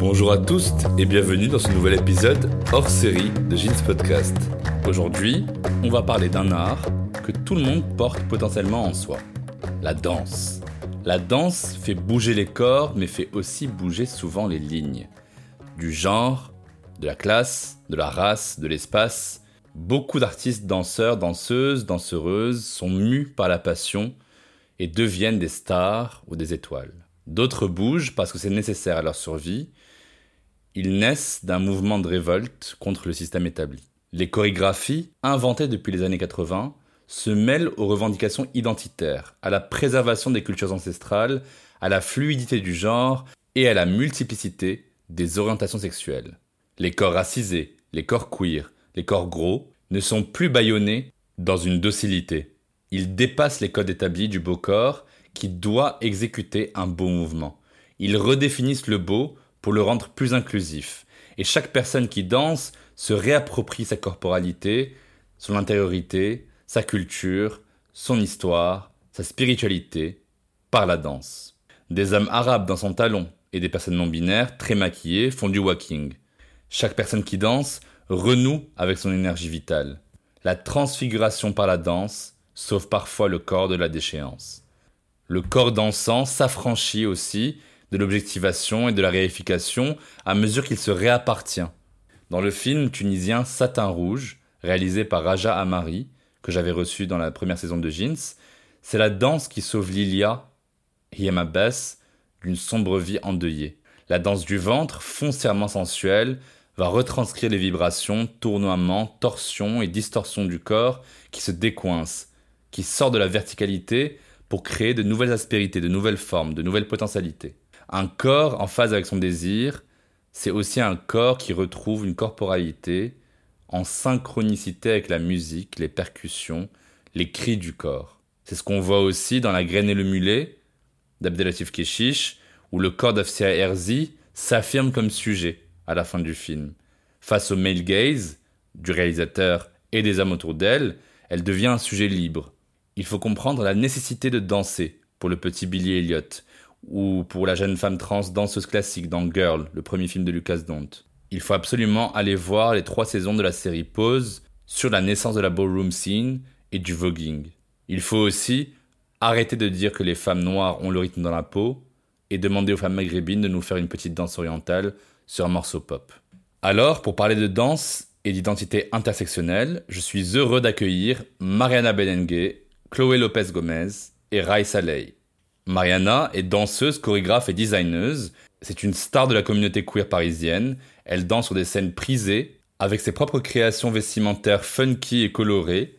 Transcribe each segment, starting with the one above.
Bonjour à tous et bienvenue dans ce nouvel épisode hors série de Jeans Podcast. Aujourd'hui, on va parler d'un art que tout le monde porte potentiellement en soi, la danse. La danse fait bouger les corps mais fait aussi bouger souvent les lignes. Du genre, de la classe, de la race, de l'espace, beaucoup d'artistes danseurs, danseuses, danseuses sont mus par la passion et deviennent des stars ou des étoiles. D'autres bougent parce que c'est nécessaire à leur survie. Ils naissent d'un mouvement de révolte contre le système établi. Les chorégraphies, inventées depuis les années 80, se mêlent aux revendications identitaires, à la préservation des cultures ancestrales, à la fluidité du genre et à la multiplicité des orientations sexuelles. Les corps racisés, les corps queer, les corps gros ne sont plus bâillonnés dans une docilité. Ils dépassent les codes établis du beau corps qui doit exécuter un beau mouvement. Ils redéfinissent le beau pour le rendre plus inclusif. Et chaque personne qui danse se réapproprie sa corporalité, son intériorité, sa culture, son histoire, sa spiritualité, par la danse. Des hommes arabes dans son talon et des personnes non binaires très maquillées font du walking. Chaque personne qui danse renoue avec son énergie vitale. La transfiguration par la danse sauve parfois le corps de la déchéance. Le corps dansant s'affranchit aussi de l'objectivation et de la réification à mesure qu'il se réappartient. Dans le film tunisien Satin Rouge, réalisé par Raja Amari, que j'avais reçu dans la première saison de Jeans, c'est la danse qui sauve Lilia, Hiemabes, d'une sombre vie endeuillée. La danse du ventre, foncièrement sensuelle, va retranscrire les vibrations, tournoiements, torsions et distorsions du corps qui se décoincent, qui sort de la verticalité pour créer de nouvelles aspérités, de nouvelles formes, de nouvelles potentialités. Un corps en phase avec son désir, c'est aussi un corps qui retrouve une corporalité en synchronicité avec la musique, les percussions, les cris du corps. C'est ce qu'on voit aussi dans La graine et le mulet d'Abdelatif Keshish, où le corps d'Afsia Herzi s'affirme comme sujet à la fin du film. Face au male gaze du réalisateur et des hommes autour d'elle, elle devient un sujet libre. Il faut comprendre la nécessité de danser pour le petit Billy Elliot, ou pour la jeune femme trans danseuse classique dans Girl, le premier film de Lucas Dont. Il faut absolument aller voir les trois saisons de la série Pose sur la naissance de la ballroom scene et du voguing. Il faut aussi arrêter de dire que les femmes noires ont le rythme dans la peau et demander aux femmes maghrébines de nous faire une petite danse orientale sur un morceau pop. Alors, pour parler de danse et d'identité intersectionnelle, je suis heureux d'accueillir Mariana Belengue, Chloé Lopez Gomez et Rai Saleh. Mariana est danseuse, chorégraphe et designeuse. C'est une star de la communauté queer parisienne. Elle danse sur des scènes prisées avec ses propres créations vestimentaires funky et colorées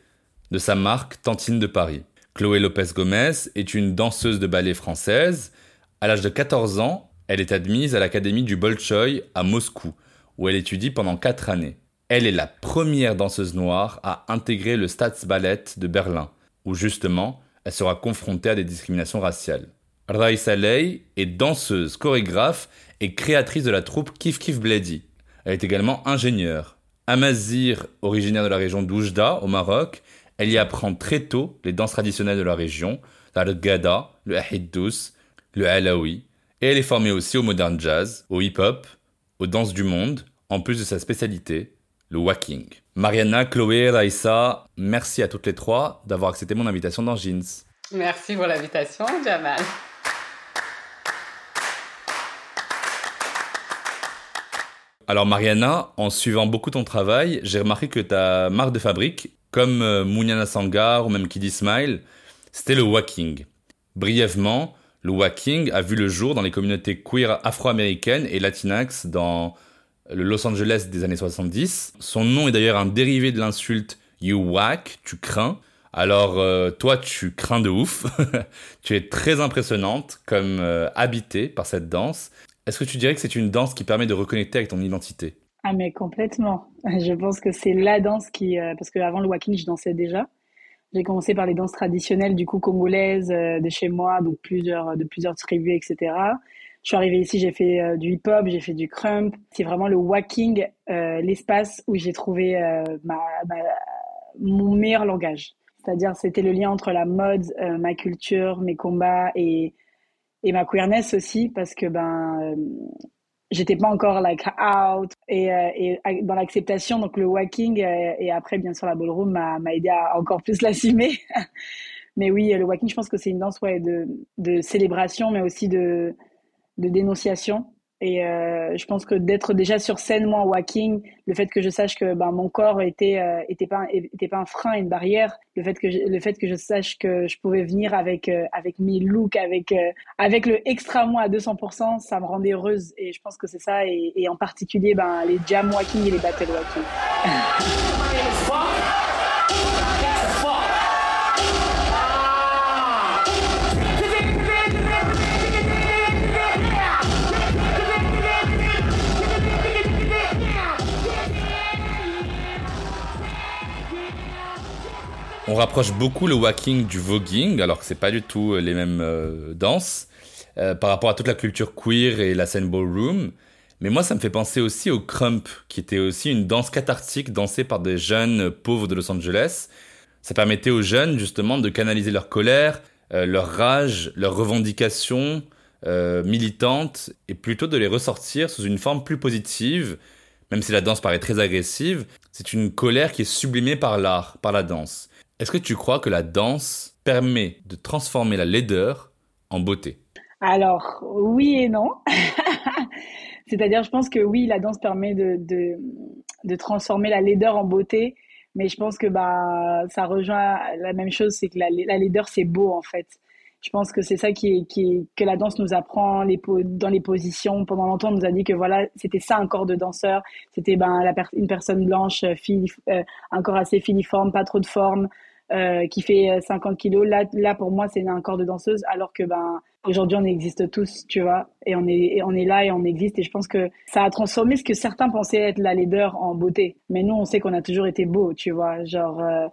de sa marque Tantine de Paris. Chloé Lopez Gomez est une danseuse de ballet française. À l'âge de 14 ans, elle est admise à l'Académie du Bolchoï à Moscou, où elle étudie pendant 4 années. Elle est la première danseuse noire à intégrer le Staatsballett de Berlin, où justement elle sera confrontée à des discriminations raciales. Raïsa Ley est danseuse, chorégraphe et créatrice de la troupe Kif Kif Bledi. Elle est également ingénieure. Amazir, originaire de la région d'Oujda, au Maroc, elle y apprend très tôt les danses traditionnelles de la région, la Gada, le Ahid le Alaoui, et elle est formée aussi au modern jazz, au hip-hop, aux danses du monde, en plus de sa spécialité, le walking. Mariana, Chloé, Raissa, merci à toutes les trois d'avoir accepté mon invitation dans Jeans. Merci pour l'invitation, Jamal. Alors Mariana, en suivant beaucoup ton travail, j'ai remarqué que ta marque de fabrique, comme euh, Mouniana Sangar ou même Kiddy Smile, c'était le walking. Brièvement, le walking a vu le jour dans les communautés queer afro-américaines et latinax dans le Los Angeles des années 70. Son nom est d'ailleurs un dérivé de l'insulte You whack, tu crains. Alors euh, toi, tu crains de ouf. tu es très impressionnante comme euh, habitée par cette danse. Est-ce que tu dirais que c'est une danse qui permet de reconnecter avec ton identité? Ah mais complètement. Je pense que c'est la danse qui... Euh, parce qu'avant le walking, je dansais déjà. J'ai commencé par les danses traditionnelles du coup congolaises de chez moi, donc plusieurs de plusieurs tribus, etc. Je suis arrivée ici, j'ai fait du hip-hop, j'ai fait du crump. C'est vraiment le walking, l'espace où j'ai trouvé ma, mon meilleur langage. C'est-à-dire, c'était le lien entre la mode, euh, ma culture, mes combats et, et ma queerness aussi, parce que ben, euh, j'étais pas encore like out et, euh, et dans l'acceptation. Donc le walking et après, bien sûr, la ballroom m'a aidé à encore plus l'assumer. mais oui, le walking, je pense que c'est une danse ouais, de, de célébration, mais aussi de, de dénonciation. Et euh, je pense que d'être déjà sur scène, moi, en walking, le fait que je sache que ben, mon corps était, euh, était, pas, était pas un frein, une barrière, le fait que je, le fait que je sache que je pouvais venir avec, euh, avec mes looks, avec, avec le extra moi à 200%, ça me rendait heureuse. Et je pense que c'est ça. Et, et, en particulier, ben, les jam walking et les battle walking. On rapproche beaucoup le walking du voguing, alors que c'est pas du tout euh, les mêmes euh, danses, euh, par rapport à toute la culture queer et la scène ballroom. Mais moi, ça me fait penser aussi au crump, qui était aussi une danse cathartique dansée par des jeunes pauvres de Los Angeles. Ça permettait aux jeunes, justement, de canaliser leur colère, leur rage, leurs revendications militantes, et plutôt de les ressortir sous une forme plus positive, même si la danse paraît très agressive. C'est une colère qui est sublimée par l'art, par la danse. Est-ce que tu crois que la danse permet de transformer la laideur en beauté? Alors, oui et non. C'est-à-dire, je pense que oui, la danse permet de, de, transformer la laideur en beauté, mais je pense que bah, ça rejoint la même chose, c'est que la, la laideur, c'est beau en fait. Je pense que c'est ça qui est, que la danse nous apprend dans les positions. Pendant longtemps, on nous a dit que voilà, c'était ça un corps de danseur. C'était ben, une personne blanche, euh, un corps assez filiforme, pas trop de forme, euh, qui fait 50 euh, kilos. Là, là pour moi, c'est un corps de danseuse, alors que ben aujourd'hui, on existe tous, tu vois, et on est, on est là et on existe. Et je pense que ça a transformé ce que certains pensaient être la laideur en beauté. Mais nous, on sait qu'on a toujours été beau, tu vois, genre. Euh,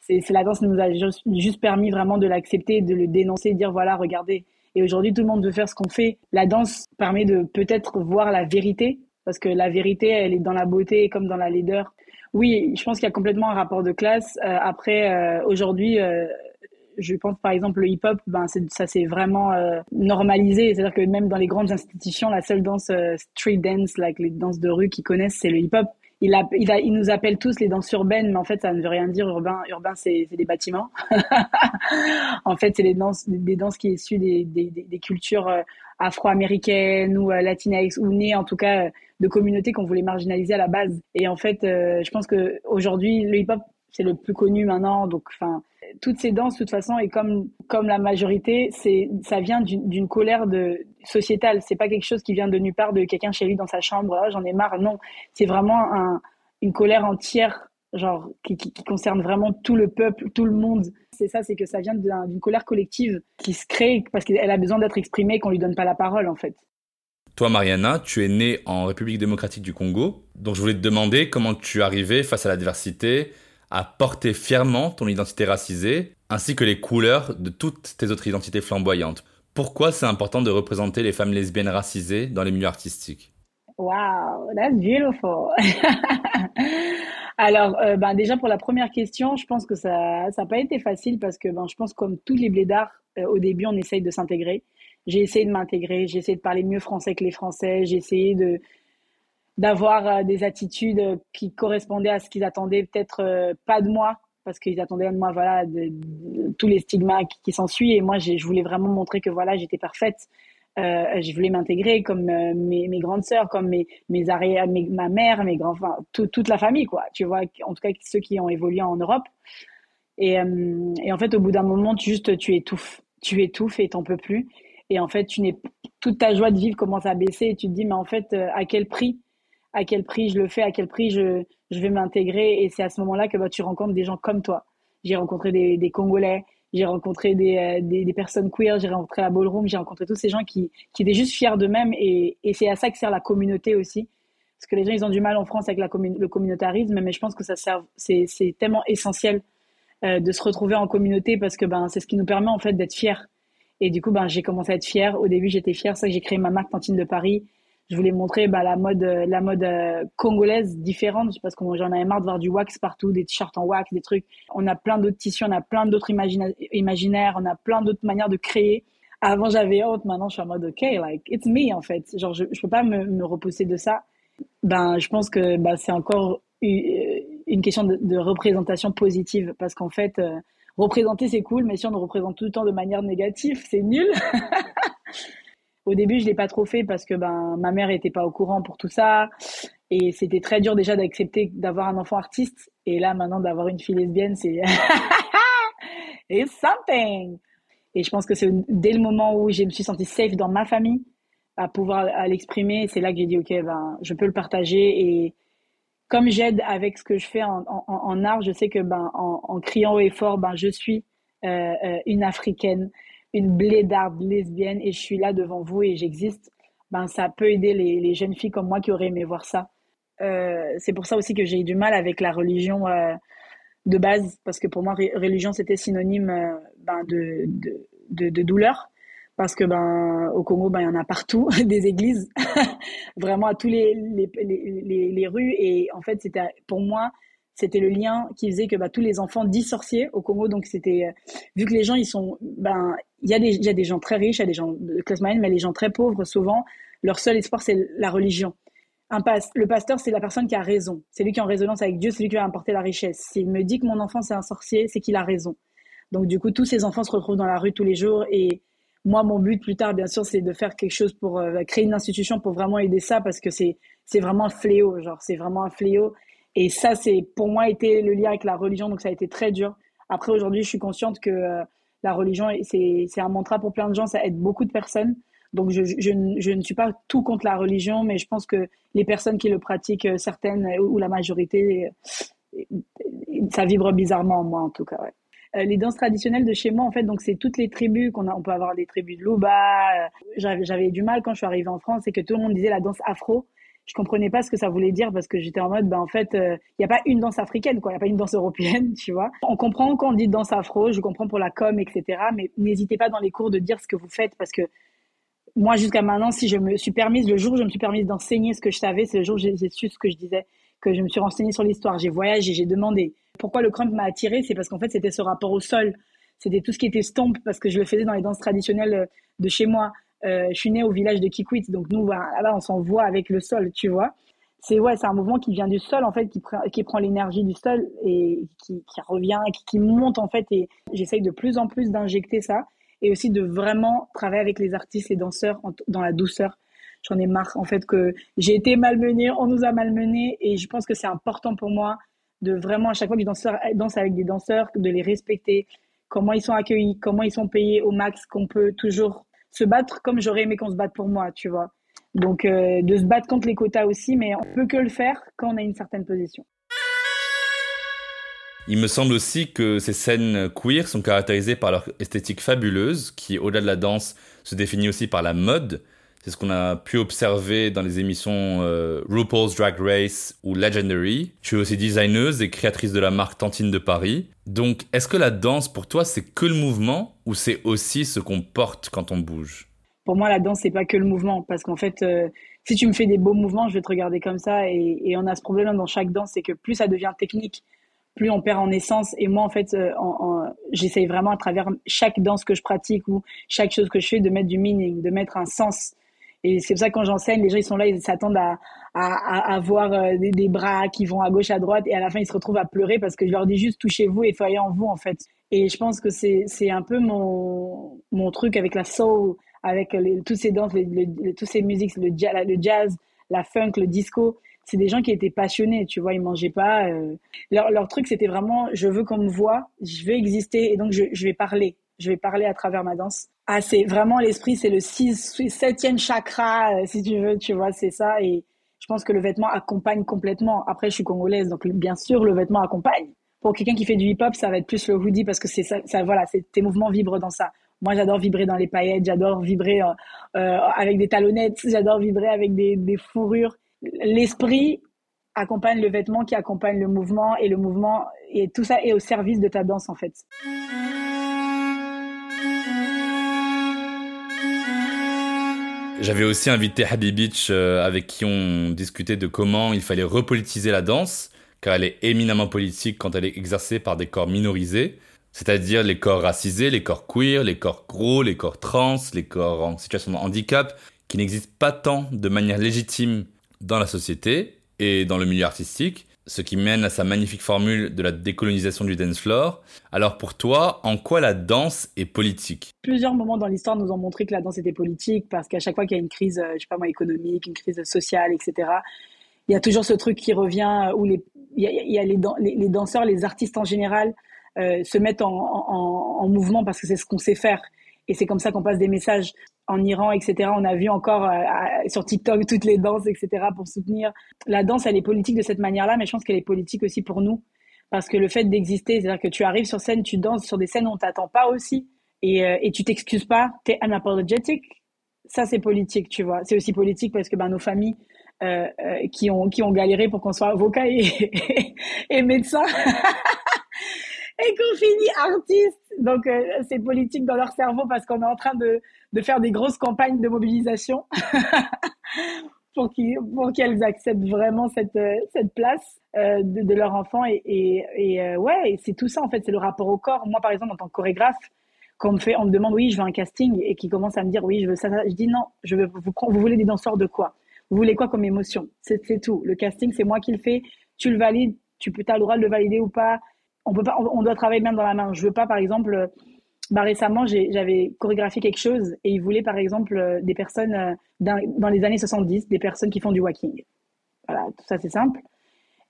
c'est la danse nous a juste, permis vraiment de l'accepter, de le dénoncer, de dire voilà, regardez. Et aujourd'hui, tout le monde veut faire ce qu'on fait. La danse permet de peut-être voir la vérité, parce que la vérité, elle est dans la beauté comme dans la laideur. Oui, je pense qu'il y a complètement un rapport de classe. Euh, après, euh, aujourd'hui, euh, je pense par exemple le hip-hop, ben ça s'est vraiment normalisé. C'est-à-dire que même dans les grandes institutions, la seule danse street dance, like les danses de rue qu'ils connaissent, c'est le hip-hop. Il, nous appelle tous les danses urbaines, mais en fait, ça ne veut rien dire. Urbain, urbain c'est des bâtiments. en fait, c'est des danses, des danses qui sont issues des, des, des cultures afro-américaines ou latinx ou nées en tout cas de communautés qu'on voulait marginaliser à la base. Et en fait, euh, je pense que aujourd'hui, le hip-hop c'est le plus connu maintenant. Donc, enfin, toutes ces danses, de toute façon, et comme comme la majorité, c'est ça vient d'une colère de sociétale. C'est pas quelque chose qui vient de nulle part de quelqu'un chez lui dans sa chambre. Ah, j'en ai marre. Non, c'est vraiment un, une colère entière, genre qui, concerne vraiment tout le peuple, tout le monde. C'est ça, c'est que ça vient d'une colère collective qui se crée parce qu'elle a besoin d'être exprimée, qu'on lui donne pas la parole, en fait. Toi, Mariana, tu es née en République démocratique du Congo. Donc, je voulais te demander comment tu arrivais face à la diversité à porter fièrement ton identité racisée, ainsi que les couleurs de toutes tes autres identités flamboyantes. Pourquoi c'est important de représenter les femmes lesbiennes racisées dans les milieux artistiques? Wow, that's beautiful. Alors, euh, ben déjà pour la première question, je pense que ça n'a pas été facile parce que ben, je pense comme tous les blédards, euh, au début, on essaye de s'intégrer. J'ai essayé de m'intégrer, j'ai essayé de parler mieux français que les Français, j'ai essayé de d'avoir euh, des attitudes qui correspondaient à ce qu'ils attendaient peut-être euh, pas de moi parce qu'ils attendaient de moi voilà de, tous les stigmas qui, qui et moi je voulais vraiment montrer que voilà j'étais parfaite euh, je voulais m'intégrer comme mes, mes, grandes sœurs comme mes mes, arrières, ma mère mes grands enfin toute la famille quoi. Tu vois en tout cas ceux qui ont évolué en Europe. Et, et en fait au bout d'un moment tu juste tu étouffes. Tu étouffes et t'en peux plus. Et en fait, tu toute ta joie de vivre commence à baisser et tu te dis, mais en fait, euh, à quel prix? À quel prix je le fais, à quel prix je, je vais m'intégrer? Et c'est à ce moment-là que bah, tu rencontres des gens comme toi. J'ai rencontré des Congolais, j'ai rencontré des, euh, des, des, personnes queer, j'ai rencontré la ballroom, j'ai rencontré tous ces gens qui, qui étaient juste fiers d'eux-mêmes. Et, et c'est à ça que sert la communauté aussi. Parce que les gens, ils ont du mal en France avec la le communautarisme, mais je pense que ça sert, c'est, tellement essentiel euh, de se retrouver en communauté parce que ben, c'est ce qui nous permet en fait d'être fiers. Et du coup, ben, j'ai commencé à être fière. Au début, j'étais fière. Ça que j'ai créé ma marque Tantine de Paris. Je voulais montrer ben, la mode, la mode euh, congolaise différente parce que j'en avais marre de voir du wax partout, des t-shirts en wax, des trucs. On a plein d'autres tissus, on a plein d'autres imaginaires, on a plein d'autres manières de créer. Avant, j'avais honte. Maintenant, je suis en mode OK, like it's me en fait. Genre, je, je peux pas me, me repousser de ça. Ben, je pense que ben, c'est encore une question de, représentation positive parce qu'en fait, euh, représenter c'est cool, mais si on nous représente tout le temps de manière négative, c'est nul. Au début, je l'ai pas trop fait parce que ben ma mère était pas au courant pour tout ça. Et c'était très dur déjà d'accepter d'avoir un enfant artiste. Et là maintenant d'avoir une fille lesbienne, c'est it's something. Et je pense que c'est dès le moment où je me suis sentie safe dans ma famille à pouvoir l'exprimer, c'est là que j'ai dit ok ben je peux le partager. Et comme j'aide avec ce que je fais en, art, je sais que ben, en, en criant haut et fort, ben, je suis euh, euh, une africaine, une blédarde lesbienne et je suis là devant vous et j'existe. Ben, ça peut aider les, les, jeunes filles comme moi qui auraient aimé voir ça. Euh, c'est pour ça aussi que j'ai eu du mal avec la religion euh, de base, parce que pour moi, religion, c'était synonyme euh, ben, de, de, de, de douleur parce que ben au Congo ben il y en a partout des églises vraiment à tous les les, les, les rues et en fait c'était pour moi c'était le lien qui faisait que ben, tous les enfants dits sorciers au Congo. Donc c'était euh, vu que les gens ils sont ben il y a des y a des gens très riches il y a des gens de classe moyenne mais les gens très pauvres souvent leur seul espoir c'est la religion. Le pasteur c'est la personne qui a raison. C'est lui qui est en résonance avec Dieu c'est lui qui va apporter la richesse. S'il me dit que mon enfant c'est un sorcier c'est qu'il a raison. Donc du coup tous ces enfants se retrouvent dans la rue tous les jours. Et moi, mon but plus tard, bien sûr, c'est de faire quelque chose pour euh, créer une institution pour vraiment aider ça parce que c'est c'est vraiment un fléau, genre c'est vraiment un fléau. Et ça, c'est pour moi été le lien avec la religion, donc ça a été très dur. Après, aujourd'hui, je suis consciente que euh, la religion, c'est c'est un mantra pour plein de gens, ça aide beaucoup de personnes. Donc je, je, je, ne suis pas tout contre la religion, mais je pense que les personnes qui le pratiquent, euh, certaines ou la majorité, ça vibre bizarrement en moi en tout cas. Euh, les danses traditionnelles de chez moi, en fait, donc c'est toutes les tribus qu'on a. On peut avoir des tribus de Luba. Euh, j'avais du mal quand je suis arrivée en France et que tout le monde disait la danse afro. Je comprenais pas ce que ça voulait dire parce que j'étais en mode, ben en fait, il euh, n'y a pas une danse africaine, quoi. Il n'y a pas une danse européenne, tu vois. On comprend quand on dit danse afro, je comprends pour la com, etc. Mais n'hésitez pas dans les cours de dire ce que vous faites parce que moi, jusqu'à maintenant, si je me suis permise, le jour où je me suis permise d'enseigner ce que je savais, c'est le jour où j'ai su ce que je disais, que je me suis renseignée sur l'histoire, j'ai voyagé, j'ai demandé. Pourquoi le crump m'a attiré C'est parce qu'en fait, c'était ce rapport au sol. C'était tout ce qui était stomp, parce que je le faisais dans les danses traditionnelles euh, de chez moi. Euh, je suis née au village de Kikwit, donc nous, là, on s'envoie avec le sol, tu vois. C'est ouais, un mouvement qui vient du sol en fait, qui, qui prend l'énergie du sol et qui, revient, qui, monte en fait. Et j'essaye de plus en plus d'injecter ça et aussi de vraiment travailler avec les artistes, les danseurs dans la douceur. J'en ai marre en fait que j'ai été malmenée, on nous a malmenés et je pense que c'est important pour moi de vraiment, à chaque fois que je danse avec des danseurs, de les respecter, comment ils sont accueillis, comment ils sont payés au max, qu'on peut toujours se battre comme j'aurais aimé qu'on se batte pour moi, tu vois. Donc, euh, de se battre contre les quotas aussi, mais on peut que le faire quand on a une certaine position. Il me semble aussi que ces scènes queer sont caractérisées par leur esthétique fabuleuse, qui, au-delà de la danse, se définit aussi par la mode. C'est ce qu'on a pu observer dans les émissions euh, RuPaul's Drag Race ou Legendary. Tu es aussi designeuse et créatrice de la marque Tantine de Paris. Donc, est-ce que la danse, pour toi, c'est que le mouvement ou c'est aussi ce qu'on porte quand on bouge? Pour moi, la danse, c'est pas que le mouvement. Parce qu'en fait, euh, si tu me fais des beaux mouvements, je vais te regarder comme ça. Et, on a ce problème dans chaque danse, c'est que plus ça devient technique, plus on perd en essence. Et moi, en fait, euh, j'essaye vraiment à travers chaque danse que je pratique ou chaque chose que je fais de mettre du meaning, de mettre un sens et c'est pour ça que quand j'enseigne, les gens ils sont là, ils s'attendent à, à, à, voir euh, des, des, bras qui vont à gauche, à droite, et à la fin ils se retrouvent à pleurer parce que je leur dis juste touchez-vous et soyez en vous en fait. Et je pense que c'est un peu mon mon truc avec la soul, avec les, tous ces danses, les, tous ces musiques, le, le jazz, la funk, le disco. C'est des gens qui étaient passionnés, tu vois, ils mangeaient pas. Euh, leur, leur truc c'était vraiment je veux qu'on me voit, je veux exister et donc je, je vais parler, je vais parler à travers ma danse ah, c'est vraiment l'esprit, c'est le 6, septième chakra, euh, si tu veux, tu vois, c'est ça. Et je pense que le vêtement accompagne complètement. Après, je suis congolaise, donc bien sûr, le vêtement accompagne. Pour quelqu'un qui fait du hip-hop, ça va être plus le hoodie parce que c'est ça, ça voilà, tes mouvements vibrent dans ça. Moi, j'adore vibrer dans les paillettes, j'adore vibrer euh, euh, avec des talonnettes, j'adore vibrer avec des, des fourrures. L'esprit accompagne le vêtement qui accompagne le mouvement et le mouvement et tout ça est au service de ta danse en fait. J'avais aussi invité Habibitch euh, avec qui on discutait de comment il fallait repolitiser la danse, car elle est éminemment politique quand elle est exercée par des corps minorisés, c'est-à-dire les corps racisés, les corps queer, les corps gros, les corps trans, les corps en situation de handicap, qui n'existent pas tant de manière légitime dans la société et dans le milieu artistique, ce qui mène à sa magnifique formule de la décolonisation du dance floor. Alors pour toi, en quoi la danse est politique? Plusieurs moments dans l'histoire nous ont montré que la danse était politique parce qu'à chaque fois qu'il y a une crise, euh, je sais pas moi, économique, une crise sociale, etc., il y a toujours ce truc qui revient où les, il y a, les, danseurs, les artistes en général euh, se mettent en, en, en mouvement parce que c'est ce qu'on sait faire. Et c'est comme ça qu'on passe des messages en Iran, etc. On a vu encore euh, sur TikTok toutes les danses, etc. pour soutenir. La danse, elle est politique de cette manière-là, mais je pense qu'elle est politique aussi pour nous. Parce que le fait d'exister, c'est-à-dire que tu arrives sur scène, tu danses sur des scènes où on t'attend pas aussi, et, euh, et tu t'excuses pas, tu es unapologetic. Ça, c'est politique, tu vois. C'est aussi politique parce que ben, nos familles euh, euh qui, ont, qui ont galéré pour qu'on soit avocat et, et médecin et qu'on finit artiste. Donc, euh, c'est politique dans leur cerveau parce qu'on est en train de, de faire des grosses campagnes de mobilisation pour qu'elles acceptent vraiment cette, euh, cette place euh, de, leur enfant. Et, et, et ouais, c'est tout ça, en fait, c'est le rapport au corps. Moi, par exemple, en tant que chorégraphe, quand on me, fait, on me demande, oui, je veux un casting, et qui commence à me dire, oui, je veux ça, je dis non, je veux, vous, vous voulez des danseurs de quoi? Vous voulez quoi comme émotion? C'est tout. Le casting, c'est moi qui le fais. Tu le valides, tu as le droit de le valider ou pas on peut pas, on doit travailler même dans la main. Je veux pas, par exemple, bah récemment, j'avais chorégraphié quelque chose et ils voulaient, par exemple, des personnes euh, dans, les années 70, des personnes qui font du walking. Voilà, tout ça c'est simple.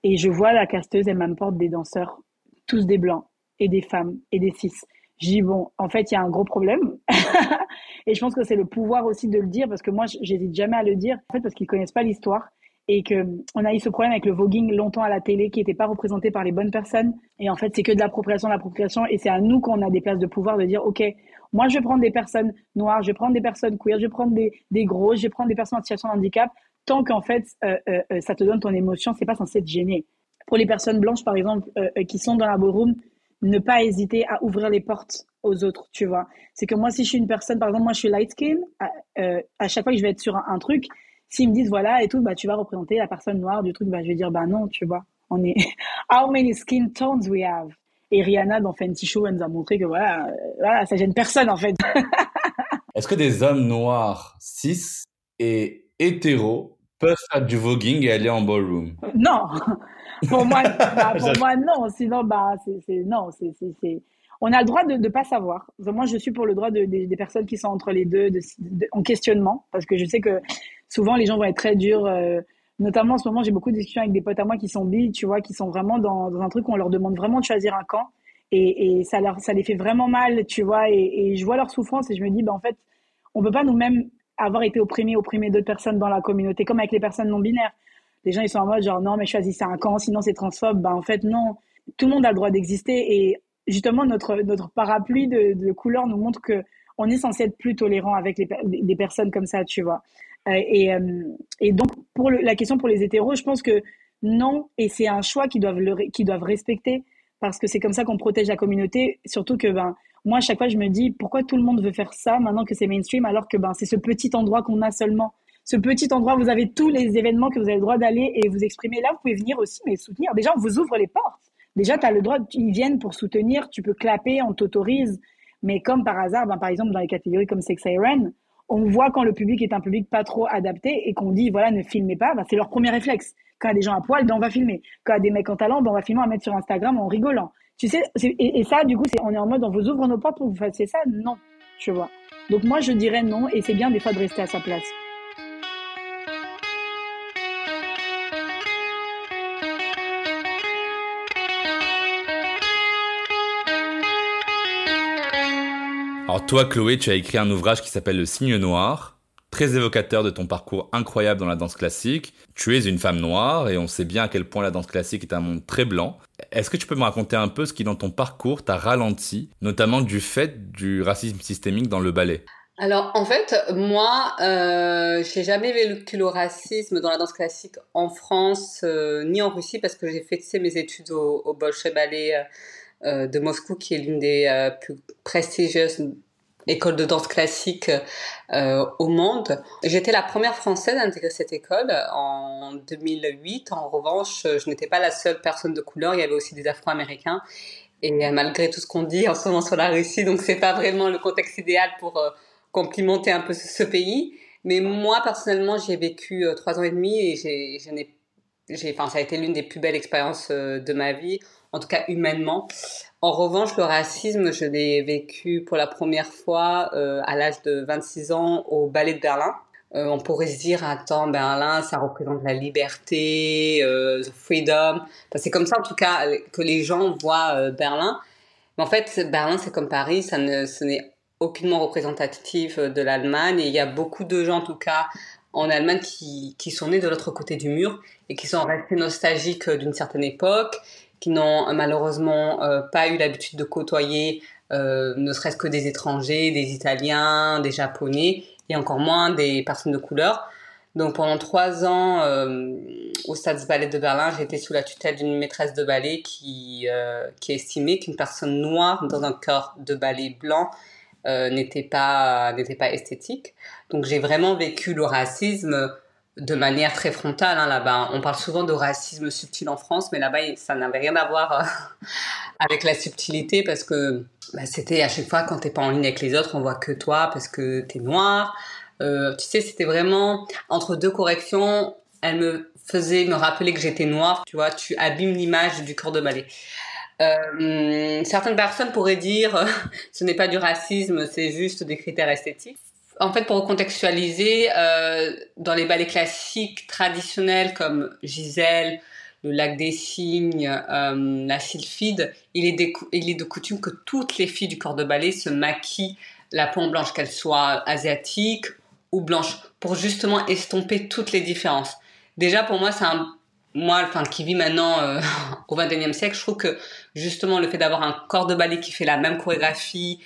Et je vois la casteuse, elle m'apporte des danseurs, tous des blancs et des femmes et des cis. Je dis bon, en fait, il y a un gros problème. et je pense que c'est le pouvoir aussi de le dire parce que moi, j'hésite jamais à le dire, en fait, parce qu'ils connaissent pas l'histoire et que on a eu ce problème avec le voguing longtemps à la télé qui n'était pas représenté par les bonnes personnes. Et en fait c'est que de l'appropriation de l'appropriation. Et c'est à nous qu'on a des places de pouvoir de dire ok moi je vais prendre des personnes noires je vais prendre des personnes queer je vais prendre des, des gros je vais prendre des personnes en situation de handicap. Tant qu'en fait euh, euh, euh, ça te donne ton émotion c'est pas censé te gêner. Pour les personnes blanches par exemple qui sont dans la ballroom ne pas hésiter à ouvrir les portes aux autres, tu vois. C'est que moi, si je suis une personne, par exemple, moi, je suis light skin, à, chaque fois que je vais être sur un truc, S'ils me disent voilà et tout, bah tu vas représenter la personne noire du truc, bah je vais dire bah non, tu vois. On est how many skin tones we have? Et Rihanna dans Fenty Show, elle nous a montré que voilà, euh, voilà, ça gêne personne en fait. Est-ce que des hommes noirs, cis et hétéros peuvent faire du voguing et aller en ballroom? Non, pour moi, bah, pour moi non. Sinon, bah c'est non, c'est on a le droit de ne pas savoir. Moi, je suis pour le droit de, des personnes qui sont entre les deux de, en questionnement, parce que je sais que souvent les gens vont être très durs. Euh, notamment en ce moment, j'ai beaucoup de discussions avec des potes à moi qui sont bi, tu vois, qui sont vraiment dans, un truc où on leur demande vraiment de choisir un camp, et, ça leur, ça les fait vraiment mal, tu vois, et, je vois leur souffrance et je me dis, ben en fait, on peut pas nous-mêmes avoir été opprimés, opprimés d'autres personnes dans la communauté, comme avec les personnes non binaires. Les gens ils sont en mode genre non mais choisissez un camp, sinon c'est transphobe. Ben en fait non, tout le monde a le droit d'exister et justement notre notre parapluie de, de couleurs nous montre que on est censé être plus tolérant avec les, des personnes comme ça, tu vois. Euh, et, euh, et donc pour la question pour les hétéros, je pense que non, et c'est un choix qu'ils doivent qu'ils doivent respecter parce que c'est comme ça qu'on protège la communauté. Surtout que ben moi à chaque fois je me dis pourquoi tout le monde veut faire ça maintenant que c'est mainstream alors que ben c'est ce petit endroit qu'on a seulement? Ce petit endroit, vous avez tous les événements que vous avez le droit d'aller et vous exprimer. Là, vous pouvez venir aussi, mais soutenir. Déjà, on vous ouvre les portes déjà, tu as le droit, ils viennent pour soutenir, tu peux clapper, on t'autorise. Mais comme par hasard, ben, par exemple, dans les catégories comme Sex Iron, on voit quand le public est un public pas trop adapté et qu'on dit, voilà, ne filmez pas, ben, c'est leur premier réflexe. Quand il y a des gens à poil, ben, on va filmer. Quand il y a des mecs en talent, ben, on va filmer, on va mettre sur Instagram en rigolant. Tu sais, et, et, ça, du coup, c'est, on est en mode, on vous ouvre nos portes pour vous fassiez ça? Non. Tu vois. Donc moi, je dirais non, et c'est bien des fois de rester à sa place. Toi, Chloé, tu as écrit un ouvrage qui s'appelle Le Signe Noir, très évocateur de ton parcours incroyable dans la danse classique. Tu es une femme noire et on sait bien à quel point la danse classique est un monde très blanc. Est-ce que tu peux me raconter un peu ce qui dans ton parcours t'a ralenti, notamment du fait du racisme systémique dans le ballet? Alors en fait, moi, euh, j'ai jamais vécu le racisme dans la danse classique en France euh, ni en Russie parce que j'ai fait mes études au, au Ballet euh, de Moscou, qui est l'une des euh, plus prestigieuses écoles de danse classique euh, au monde. J'étais la première française à intégrer cette école en 2008. En revanche, je n'étais pas la seule personne de couleur. Il y avait aussi des Afro-Américains. Et malgré tout ce qu'on dit en ce moment sur la Russie, donc c'est pas vraiment le contexte idéal pour complimenter un peu ce, pays. Mais moi, personnellement, j'ai vécu euh, trois ans et demi et j'ai, enfin, ça a été l'une des plus belles expériences euh, de ma vie, en tout cas humainement. En revanche, le racisme, je l'ai vécu pour la première fois euh, à l'âge de 26 ans au Ballet de Berlin. Euh, on pourrait se dire, attends, Berlin, ça représente la liberté, euh, the freedom. C'est comme ça, en tout cas, que les gens voient Berlin. Mais en fait, Berlin, c'est comme Paris, ça ce n'est aucunement représentatif de l'Allemagne. Et il y a beaucoup de gens, en tout cas, en Allemagne qui sont nés de l'autre côté du mur et qui sont restés nostalgiques d'une certaine époque, qui n'ont malheureusement euh, pas eu l'habitude de côtoyer euh, ne serait-ce que des étrangers, des Italiens, des Japonais et encore moins des personnes de couleur. Donc pendant trois ans euh, au Staatsballet de Berlin, été sous la tutelle d'une maîtresse de ballet qui, euh, qui estimait qu'une personne noire dans un corps de ballet blanc euh, n'était pas n'était pas esthétique. Donc j'ai vraiment vécu le racisme de manière très frontale hein, là-bas. On parle souvent de racisme subtil en France, mais là-bas ça n'avait rien à voir euh, avec la subtilité parce que bah, c'était à chaque fois quand t'es pas en ligne avec les autres, on voit que toi parce que t'es noir. Euh, tu sais, c'était vraiment entre deux corrections. Elle me faisait me rappeler que j'étais noire. Tu vois, tu abîmes l'image du corps de ballet. Euh, certaines personnes pourraient dire ce n'est pas du racisme, c'est juste des critères esthétiques. En fait, pour recontextualiser, euh, dans les ballets classiques traditionnels comme Gisèle, le lac des cygnes, euh, la sylphide, il est, de coutume que toutes les filles du corps de ballet se maquillent la peau en blanche, qu'elles soient asiatiques ou blanches, pour justement estomper toutes les différences. Déjà, pour moi, c'est un moi, enfin, qui vit maintenant euh, au XXIe siècle, je trouve que justement le fait d'avoir un corps de ballet qui fait la même chorégraphie,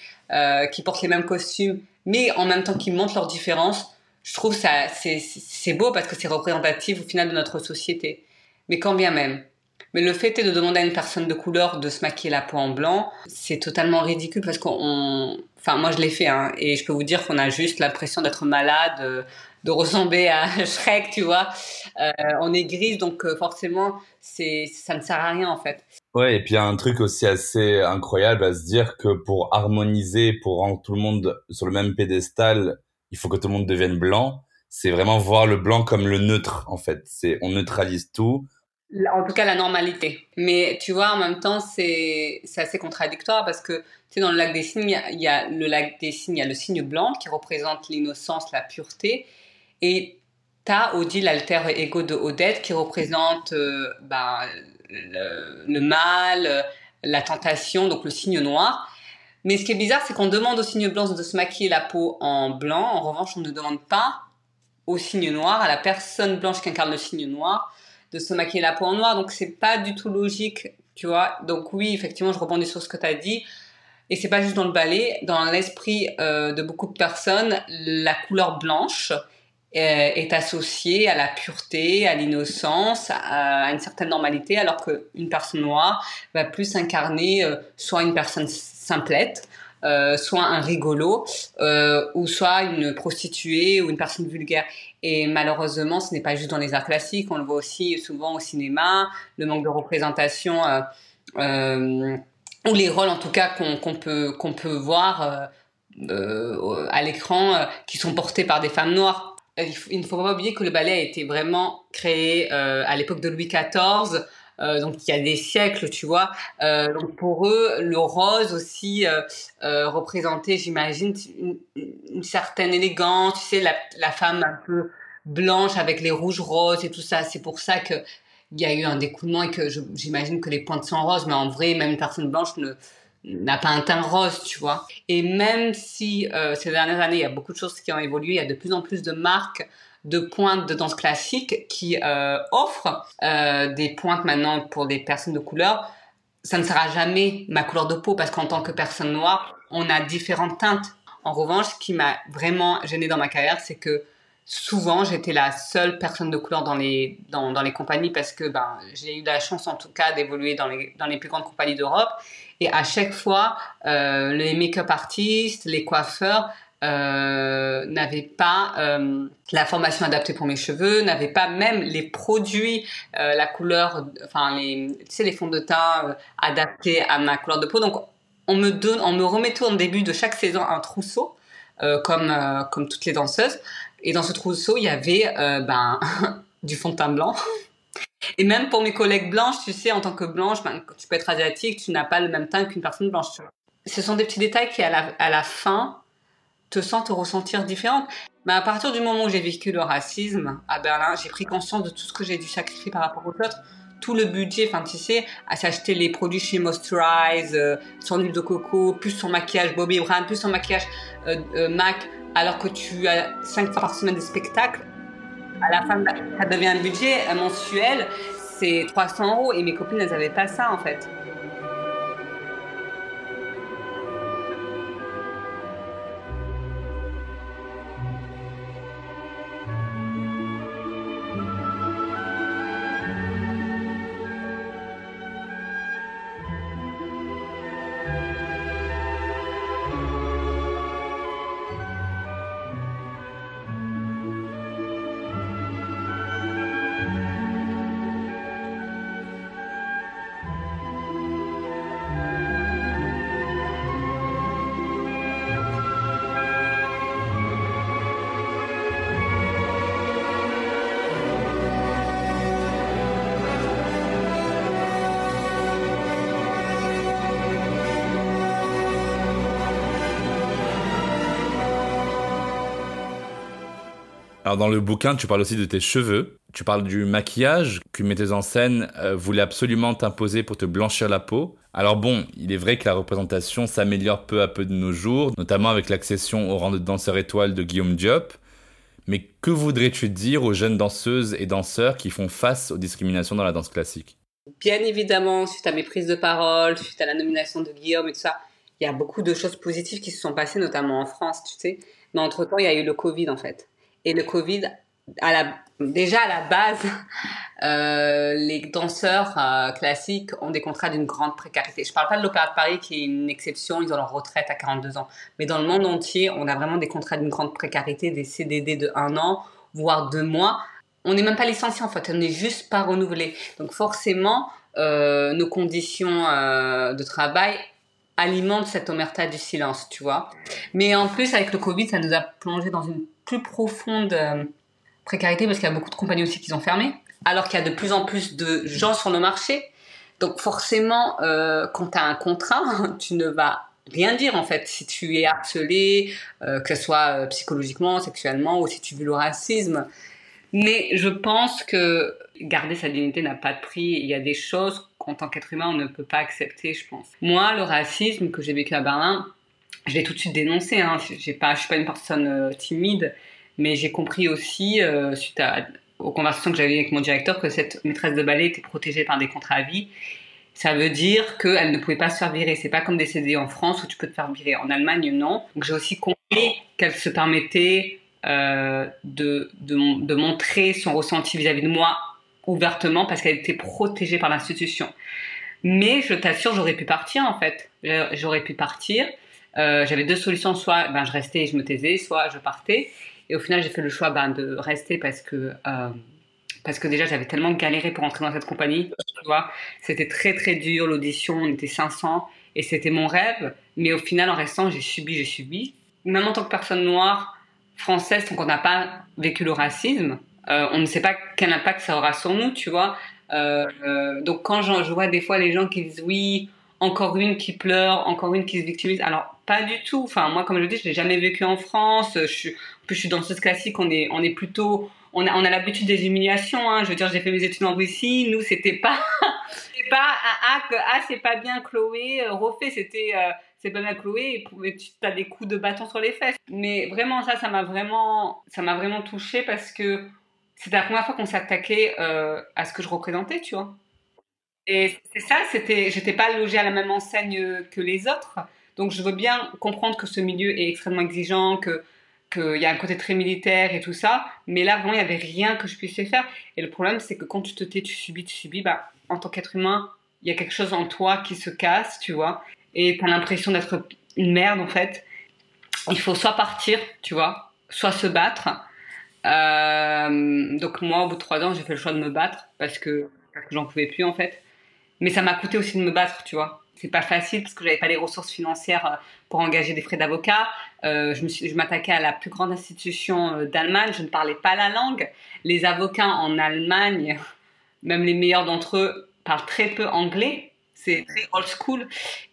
qui porte les mêmes costumes, mais en même temps qui montre leurs différences, je trouve ça c'est beau parce que c'est représentatif au final de notre société. Mais quand bien même. Mais le fait est de demander à une personne de couleur de se maquiller la peau en blanc, c'est totalement ridicule parce qu'on, enfin moi je l'ai fait hein, et je peux vous dire qu'on a juste l'impression d'être malade, de ressembler à Shrek, tu vois. Euh, on est grise, donc euh, forcément, c'est ça ne sert à rien en fait. Ouais, et puis il y a un truc aussi assez incroyable à se dire que pour harmoniser, pour rendre tout le monde sur le même pédestal, il faut que tout le monde devienne blanc. C'est vraiment voir le blanc comme le neutre, en fait. C'est on neutralise tout. En tout cas, la normalité. Mais tu vois, en même temps, c'est assez contradictoire parce que tu sais, dans le lac des signes, il y, a, le lac des signes, il y a le signe blanc qui représente l'innocence, la pureté, et t'as Odile, l'alter ego de Odette, qui représente euh, ben, le, mal, la tentation, donc le signe noir. Mais ce qui est bizarre, c'est qu'on demande au signe blanc de se maquiller la peau en blanc. En revanche, on ne demande pas au signe noir, à la personne blanche qui incarne le signe noir, de se maquiller la peau en noir. Donc c'est pas du tout logique, tu vois. Donc oui, effectivement, je rebondis sur ce que tu as dit. Et c'est pas juste dans le ballet, dans l'esprit euh, de beaucoup de personnes, la couleur blanche est associé à la pureté, à l'innocence, à, une certaine normalité, alors qu'une personne noire va plus incarner euh, soit une personne simplette, euh, soit un rigolo, euh, ou soit une prostituée ou une personne vulgaire. Et malheureusement, ce n'est pas juste dans les arts classiques, on le voit aussi souvent au cinéma, le manque de représentation, euh, ou les rôles en tout cas qu'on peut, qu'on peut voir à l'écran qui sont portés par des femmes noires euh, il ne faut pas oublier que le ballet a été vraiment créé euh, à l'époque de Louis XIV, euh, donc il y a des siècles, tu vois. Euh, donc pour eux, le rose aussi euh, euh représentait, j'imagine, une, certaine élégance, tu sais, la, la, femme un peu blanche avec les rouges roses et tout ça. C'est pour ça que il y a eu un découlement et que j'imagine que les pointes sont roses, mais en vrai, même une personne blanche ne n'a pas un teint rose, tu vois. Et même si euh, ces dernières années, il y a beaucoup de choses qui ont évolué, il y a de plus en plus de marques de pointes de danse classique qui euh, offrent euh, des pointes maintenant pour des personnes de couleur. Ça ne sera jamais ma couleur de peau parce qu'en tant que personne noire, on a différentes teintes. En revanche, ce qui m'a vraiment gêné dans ma carrière, c'est que souvent j'étais la seule personne de couleur dans les dans, dans les compagnies parce que ben j'ai eu la chance en tout cas d'évoluer dans les dans les plus grandes compagnies d'Europe et à chaque fois euh, les make-up artistes les coiffeurs euh, n'avaient pas euh, la formation adaptée pour mes cheveux, n'avaient pas même les produits, la couleur, enfin les, tu sais, les fonds de teint adaptés à ma couleur de peau. Donc on me donne, on me remettait au début de chaque saison un trousseau, comme comme toutes les danseuses, et dans ce trousseau, il y avait ben, du fond de teint blanc. Et même pour mes collègues blanches, tu sais, en tant que blanche, ben, tu peux être asiatique, tu n'as pas le même teint qu'une personne blanche. Ce sont des petits détails qui, à la, à la fin, te sentent te ressentir différente. Mais à partir du moment où j'ai vécu le racisme à Berlin, j'ai pris conscience de tout ce que j'ai dû sacrifier par rapport aux autres. Tout le budget, enfin tu sais, à s'acheter les produits chez Moisturize, euh, son huile de coco, plus son maquillage Bobbi Brown, plus son maquillage euh, euh, MAC, alors que tu as cinq fois par semaine des spectacles, à la fin, ça devient un budget mensuel, c'est 300 euros. Et mes copines, elles n'avaient pas ça, en fait. Alors dans le bouquin, tu parles aussi de tes cheveux. Tu parles du maquillage qu'une metteuse en scène euh, voulait absolument t'imposer pour te blanchir la peau. Alors bon, il est vrai que la représentation s'améliore peu à peu de nos jours, notamment avec l'accession au rang de danseur étoile de Guillaume Diop. Mais que voudrais-tu dire aux jeunes danseuses et danseurs qui font face aux discriminations dans la danse classique? Bien évidemment, suite à mes prises de parole, suite à la nomination de Guillaume et tout ça, il y a beaucoup de choses positives qui se sont passées, notamment en France, tu sais. Mais entre-temps, il y a eu le Covid, en fait. Et le Covid, déjà à la base, euh, les danseurs euh, classiques ont des contrats d'une grande précarité. Je parle pas de l'Opéra de Paris qui est une exception, ils ont leur retraite à 42 ans. Mais dans le monde entier, on a vraiment des contrats d'une grande précarité, des CDD de un an, voire deux mois. On n'est même pas licencié en fait, on n'est juste pas renouvelé. Donc forcément, euh, nos conditions de travail alimentent cette omerta du silence, tu vois. Mais en plus, avec le Covid, ça nous a plongé dans une plus profonde euh, précarité parce qu'il y a beaucoup de compagnies aussi qui ont fermé, alors qu'il y a de plus en plus de gens sur le marché. Donc forcément, euh, quand tu as un contrat, tu ne vas rien dire en fait si tu es harcelé, euh, que ce soit psychologiquement, sexuellement ou si tu vis le racisme. Mais je pense que garder sa dignité n'a pas de prix. Il y a des choses qu'en tant qu'être humain, on ne peut pas accepter, je pense. Moi, le racisme que j'ai vécu à Berlin, je l'ai tout de suite dénoncé. Hein. J'ai pas, suis pas une personne euh, timide, mais j'ai compris aussi, euh, suite à, aux conversations que j'avais avec mon directeur, que cette maîtresse de ballet était protégée par des contrats à vie. Ça veut dire qu'elle ne pouvait pas se faire virer. C'est pas comme des CDI en France où tu peux te faire virer. En Allemagne, non. Donc j'ai aussi compris qu'elle se permettait euh, de, de, de montrer son ressenti vis-à-vis de moi ouvertement parce qu'elle était protégée par l'institution. Mais je t'assure, j'aurais pu partir en fait. J'aurais pu partir. Euh, J'avais deux solutions, soit ben, je restais et je me taisais, soit je partais. Et au final, j'ai fait le choix ben, de rester parce que euh, parce que déjà j'avais tellement galéré pour entrer dans cette compagnie. C'était très très dur l'audition, on était 500 et c'était mon rêve. Mais au final, en restant, j'ai subi, j'ai subi. Même en tant que personne noire française, tant qu'on n'a pas vécu le racisme, euh, on ne sait pas quel impact ça aura sur nous, tu vois. Euh, euh, donc quand je, je vois des fois les gens qui disent oui, encore une qui pleure, encore une qui se victimise. Alors pas du tout. Enfin moi comme je dis, je l'ai jamais vécu en France. Je suis, en plus je suis danseuse classique. On est on est plutôt on a, on a l'habitude des humiliations. Hein. Je veux dire, j'ai fait mes études en Russie. Nous, c'était pas, c'est pas ah, ah, ah c'est pas bien Chloé. Refait, c'était c'est pas bien Chloé. Tu as des coups de bâton sur les fesses. Mais vraiment, ça, ça m'a vraiment, ça m'a vraiment touchée parce que c'était la première fois qu'on s'attaquait euh, à ce que je représentais, tu vois. Et c'est ça, c'était, j'étais pas logée à la même enseigne que les autres. Donc je veux bien comprendre que ce milieu est extrêmement exigeant, que qu'il y a un côté très militaire et tout ça, mais là vraiment il n'y avait rien que je puisse faire. Et le problème c'est que quand tu te tais, tu subis, tu subis, bah en tant qu'être humain, il y a quelque chose en toi qui se casse, tu vois, et tu as l'impression d'être une merde en fait. Il faut soit partir, tu vois, soit se battre. Euh, donc moi, au bout de trois ans, j'ai fait le choix de me battre parce que, j'en pouvais plus en fait. Mais ça m'a coûté aussi de me battre, tu vois. C'est pas facile parce que j'avais pas les ressources financières euh, pour engager des frais d'avocat. Euh, je, m'attaquais à la plus grande institution d'Allemagne. Je ne parlais pas la langue. Les avocats en Allemagne, même les meilleurs d'entre eux, parlent très peu anglais. C'est très old school.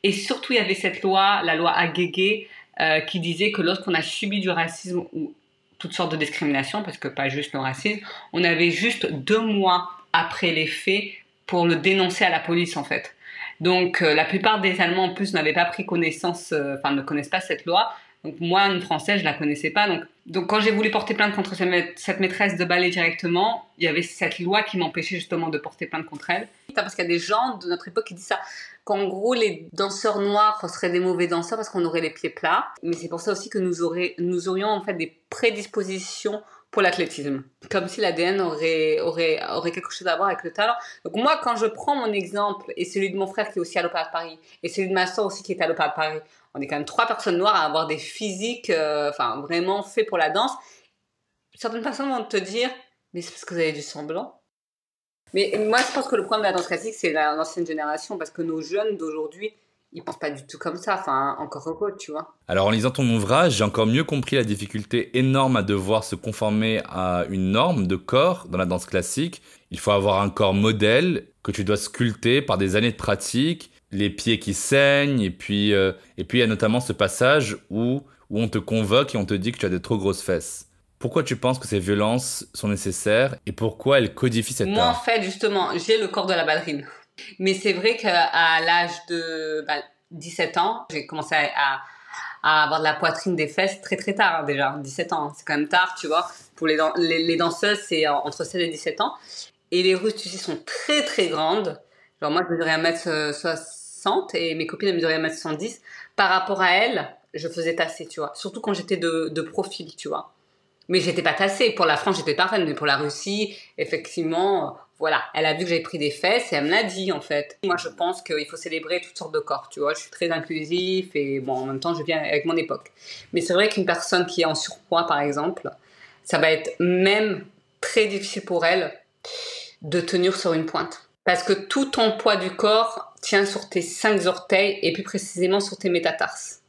Et surtout, il y avait cette loi, la loi Agege, euh, qui disait que lorsqu'on a subi du racisme ou toutes sortes de discriminations, parce que pas juste le racisme, on avait juste deux mois après les faits pour le dénoncer à la police en fait. Donc euh, la plupart des Allemands en plus n'avaient pas pris connaissance, euh, enfin ne connaissent pas cette loi. Donc moi, une Française, je la connaissais pas. Donc, quand j'ai voulu porter plainte contre cette maîtresse de ballet directement, il y avait cette loi qui m'empêchait justement de porter plainte contre elle. Parce qu'il y a des gens de notre époque qui disent ça, qu'en gros les danseurs noirs seraient des mauvais danseurs parce qu'on aurait les pieds plats. Mais c'est pour ça aussi que nous, aurions en fait des prédispositions pour l'athlétisme. Comme si l'ADN aurait, aurait, quelque chose à voir avec le talent. Donc moi, quand je prends mon exemple, et celui de mon frère qui est aussi à l'Opéra de Paris, et celui de ma soeur aussi qui est à l'Opéra de Paris, on est quand même trois personnes noires à avoir des physiques, euh, enfin vraiment faits pour la danse. Certaines personnes vont te dire, mais c'est parce que vous avez du semblant. Mais moi, je pense que le problème de la danse classique, c'est l'ancienne génération, parce que nos jeunes d'aujourd'hui, ils pensent pas du tout comme ça, enfin, encore heureux, tu vois. Alors, en lisant ton ouvrage, j'ai encore mieux compris la difficulté énorme à devoir se conformer à une norme de corps dans la danse classique. Il faut avoir un corps modèle que tu dois sculpter par des années de pratique, les pieds qui saignent, et puis, euh, et puis il y a notamment ce passage où, où on te convoque et on te dit que tu as de trop grosses fesses. Pourquoi tu penses que ces violences sont nécessaires et pourquoi elles codifient cette Moi, en fait, justement, j'ai le corps de la ballerine. Mais c'est vrai qu'à l'âge de 17 bah, ans, j'ai commencé à, avoir de la poitrine des fesses très très tard déjà. 17 ans, c'est quand même tard, tu vois. Pour les, les, danseuses, c'est entre 16 et 17 ans. Et les Russes, tu sais, sont très très grandes. Genre moi, je mesurais 1m60 et mes copines, elles mesuraient 1m70. Par rapport à elles, je faisais tasser, tu vois. Surtout quand j'étais de, de profil, tu vois. Mais j'étais pas tassée. Pour la France, j'étais parfaite, mais pour la Russie, effectivement, voilà, elle a vu que j'avais pris des fesses et elle me l'a dit en fait. Moi, je pense qu'il faut célébrer toutes sortes de corps, tu vois. Je suis très inclusif et bon, en même temps, je viens avec mon époque. Mais c'est vrai qu'une personne qui est en surpoids, par exemple, ça va être même très difficile pour elle de tenir sur une pointe. Parce que tout ton poids du corps tient sur tes cinq orteils et plus précisément sur tes métatarses.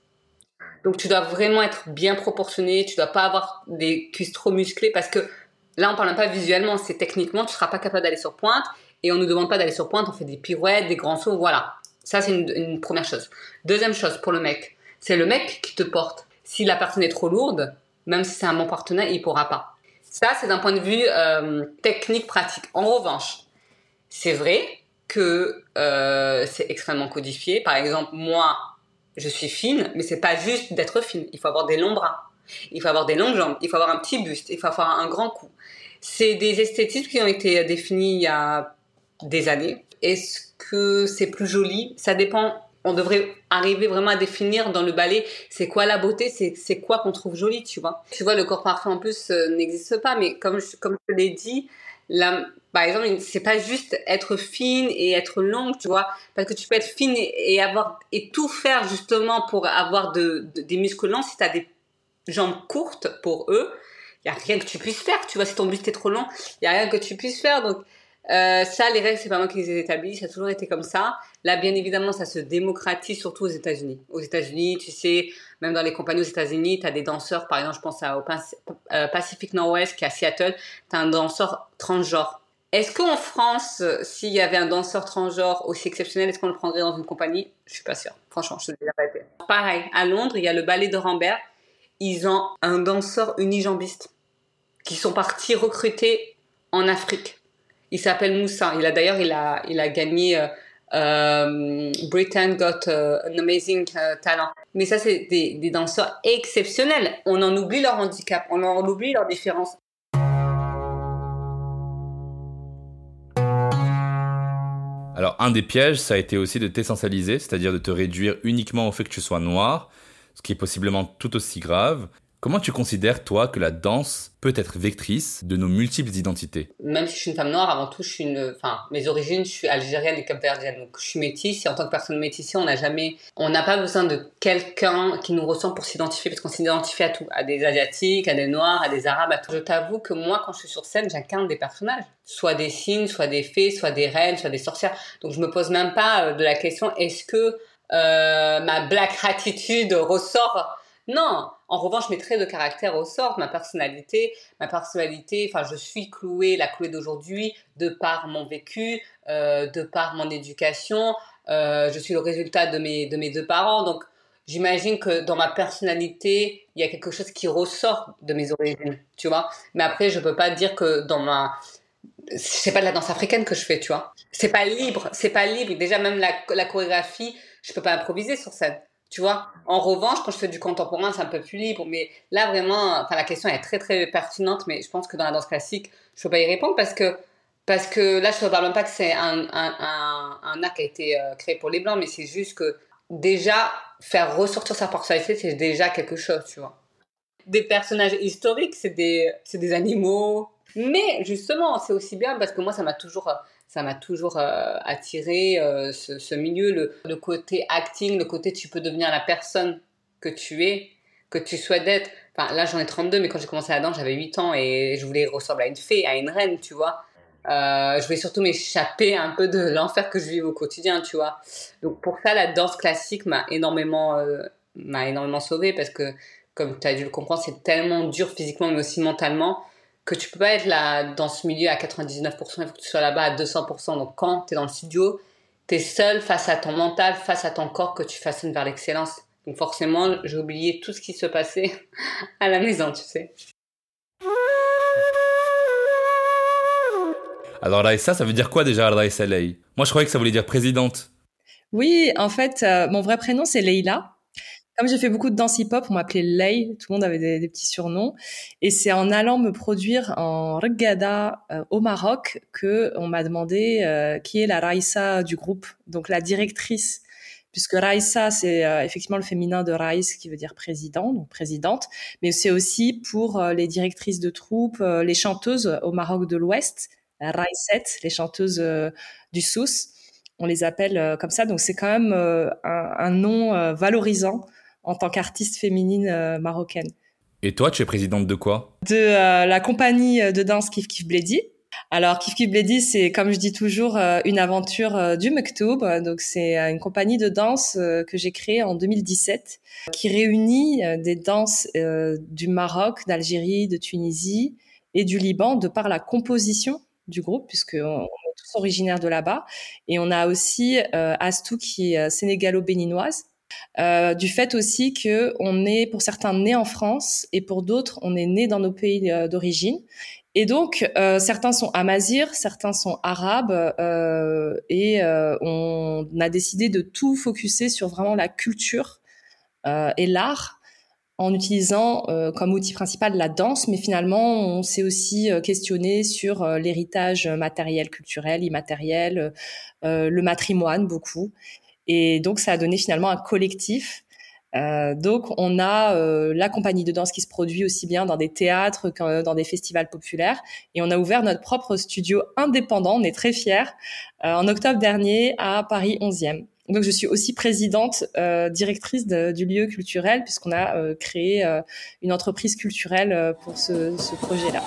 Donc tu dois vraiment être bien proportionné, tu dois pas avoir des cuisses trop musclées parce que Là, on parle pas visuellement, c'est techniquement, tu seras pas capable d'aller sur pointe. Et on nous demande pas d'aller sur pointe, on fait des pirouettes, des grands sauts, voilà. Ça, c'est une, première chose. Deuxième chose pour le mec, c'est le mec qui te porte. Si la personne est trop lourde, même si c'est un bon partenaire, il pourra pas. Ça, c'est d'un point de vue euh, technique, pratique. En revanche, c'est vrai que euh, c'est extrêmement codifié. Par exemple, moi, je suis fine, mais c'est pas juste d'être fine. Il faut avoir des longs bras. Il faut avoir des longues jambes, il faut avoir un petit buste, il faut avoir un grand cou. C'est des esthétismes qui ont été définis il y a des années. Est-ce que c'est plus joli? Ça dépend. On devrait arriver vraiment à définir dans le ballet c'est quoi la beauté, c'est quoi qu'on trouve joli, tu vois? Tu vois, le corps parfait en plus euh, n'existe pas, mais comme je, comme je l'ai dit, par exemple, c'est pas juste être fine et être longue, tu vois, parce que tu peux être fine et, avoir et tout faire justement pour avoir de, des muscles longs si tu as des jambes courtes pour eux, il y a rien que tu puisses faire. Tu vois, si ton buste est trop long, il y a rien que tu puisses faire. Donc euh, ça, les règles, c'est pas moi qui les ai établies. Ça a toujours été comme ça. Là, bien évidemment, ça se démocratise surtout aux États-Unis. Aux États-Unis, tu sais, même dans les compagnies aux États-Unis, tu as des danseurs. Par exemple, je pense au euh, Pacific Northwest qui est à Seattle. Tu as un danseur transgenre. Est-ce qu'en France, s'il y avait un danseur transgenre aussi exceptionnel, est-ce qu'on le prendrait dans une compagnie? Je suis pas sûre. Franchement, je te dis la vérité. Pareil, à Londres, il y a le ballet de Rambert ils ont un danseur unijambiste qui sont partis recruter en Afrique. Il s'appelle Moussa. Il a d'ailleurs, il a, il a gagné euh, euh Britain Got euh, an Amazing Talent. Mais ça, c'est des, des danseurs exceptionnels. On en oublie leur handicap, on en oublie leurs différences. Alors, un des pièges, ça a été aussi de t'essentialiser, c'est-à-dire de te réduire uniquement au fait que tu sois noir, ce qui est possiblement tout aussi grave. Comment tu considères, toi, que la danse peut être vectrice de nos multiples identités? Même si je suis une femme noire, avant tout, je suis une. Enfin, mes origines, je suis algérienne et capverdienne. Donc, je suis métisse et en tant que personne métissée, on n'a jamais. On n'a pas besoin de quelqu'un qui nous ressemble pour s'identifier parce qu'on s'identifie à tout. À des Asiatiques, à des Noirs, à des Arabes, à tout. Je t'avoue que moi, quand je suis sur scène, j'incarne des personnages. Soit des signes, soit des fées, soit des reines, soit des sorcières. Donc, je me pose même pas euh, de la question est-ce que euh, ma black attitude ressort? Non, en revanche, mes traits de caractère ressortent, ma personnalité, ma personnalité, enfin, je suis clouée, la clouée d'aujourd'hui, de par mon vécu, euh, de par mon éducation, euh, je suis le résultat de mes, de mes deux parents, donc j'imagine que dans ma personnalité, il y a quelque chose qui ressort de mes origines, tu vois. Mais après, je peux pas dire que dans ma, c'est pas de la danse africaine que je fais, tu vois. C'est pas libre, c'est pas libre. Déjà, même la, la chorégraphie, je peux pas improviser sur scène. Tu vois, en revanche, quand je fais du contemporain, c'est un peu plus libre. Mais là, vraiment, la question est très, très pertinente. Mais je pense que dans la danse classique, je peux pas y répondre parce que, parce que là, je ne parle même pas que c'est un, un, un, un, art qui a été euh, créé pour les blancs, mais c'est juste que déjà, faire ressortir sa personnalité, c'est déjà quelque chose, tu vois. Des personnages historiques, c'est des, des animaux. Mais justement, c'est aussi bien parce que moi, ça m'a toujours ça m'a toujours euh, attiré euh, ce, milieu, le, côté acting, le côté tu peux devenir la personne que tu es, que tu souhaites être. Enfin, là j'en ai 32, mais quand j'ai commencé la danse, j'avais 8 ans et je voulais ressembler à une fée, à une reine, tu vois. Euh, je voulais surtout m'échapper un peu de l'enfer que je vis au quotidien, tu vois. Donc pour ça, la danse classique m'a énormément, m'a énormément sauvée parce que, comme tu as dû le comprendre, c'est tellement dur physiquement mais aussi mentalement que tu peux pas être là dans ce milieu à 99%, il faut que tu sois là-bas à 200%. Donc quand tu es dans le studio, tu es seul face à ton mental, face à ton corps que tu façonnes vers l'excellence. Donc forcément, j'ai oublié tout ce qui se passait à la maison, tu sais. Alors Raissa, ça veut dire quoi déjà Raissa Lei Moi je croyais que ça voulait dire présidente. Oui, en fait, euh, mon vrai prénom c'est Leila. Comme j'ai fait beaucoup de danse hip-hop, on m'appelait Lay, tout le monde avait des, petits surnoms. Et c'est en allant me produire en Reggada euh, au Maroc que on m'a demandé euh, qui est la Raïssa du groupe, donc la directrice. Puisque Raïssa, c'est euh, effectivement le féminin de Raïs, qui veut dire président, donc présidente, mais c'est aussi pour les directrices de troupes, les chanteuses au Maroc de l'Ouest, Raïsset, les chanteuses du Souss on les appelle comme ça. Donc c'est quand même un, nom valorisant en tant qu'artiste féminine euh, marocaine. Et toi, tu es présidente de quoi? De euh, la compagnie de danse Kif Kif Bledi. Alors Kif Kif Bledi, c'est comme je dis toujours euh, une aventure euh, du Mektoub. Donc c'est euh, une compagnie de danse que j'ai créée en 2017 qui réunit des danses du Maroc, d'Algérie, de Tunisie et du Liban de par la composition du groupe puisque on est tous originaires de là-bas et on a aussi Astou qui est sénégalo-béninoise euh, du fait aussi que on est pour certains nés en France et pour d'autres on est né dans nos pays euh, d'origine. Et donc euh, certains sont amazirs, certains sont arabes et on a décidé de tout focuser sur vraiment la culture et l'art en utilisant comme outil principal la danse, mais finalement on s'est aussi questionné sur l'héritage matériel, culturel, immatériel, le matrimoine beaucoup. Et donc, ça a donné finalement un collectif. Euh, donc, on a euh, la compagnie de danse qui se produit aussi bien dans des théâtres que dans des festivals populaires. Et on a ouvert notre propre studio indépendant, on est très fiers, euh, en octobre dernier à Paris 11e. Donc, je suis aussi présidente, euh, directrice du lieu culturel, puisqu'on a euh, créé euh, une entreprise culturelle pour ce, ce projet-là.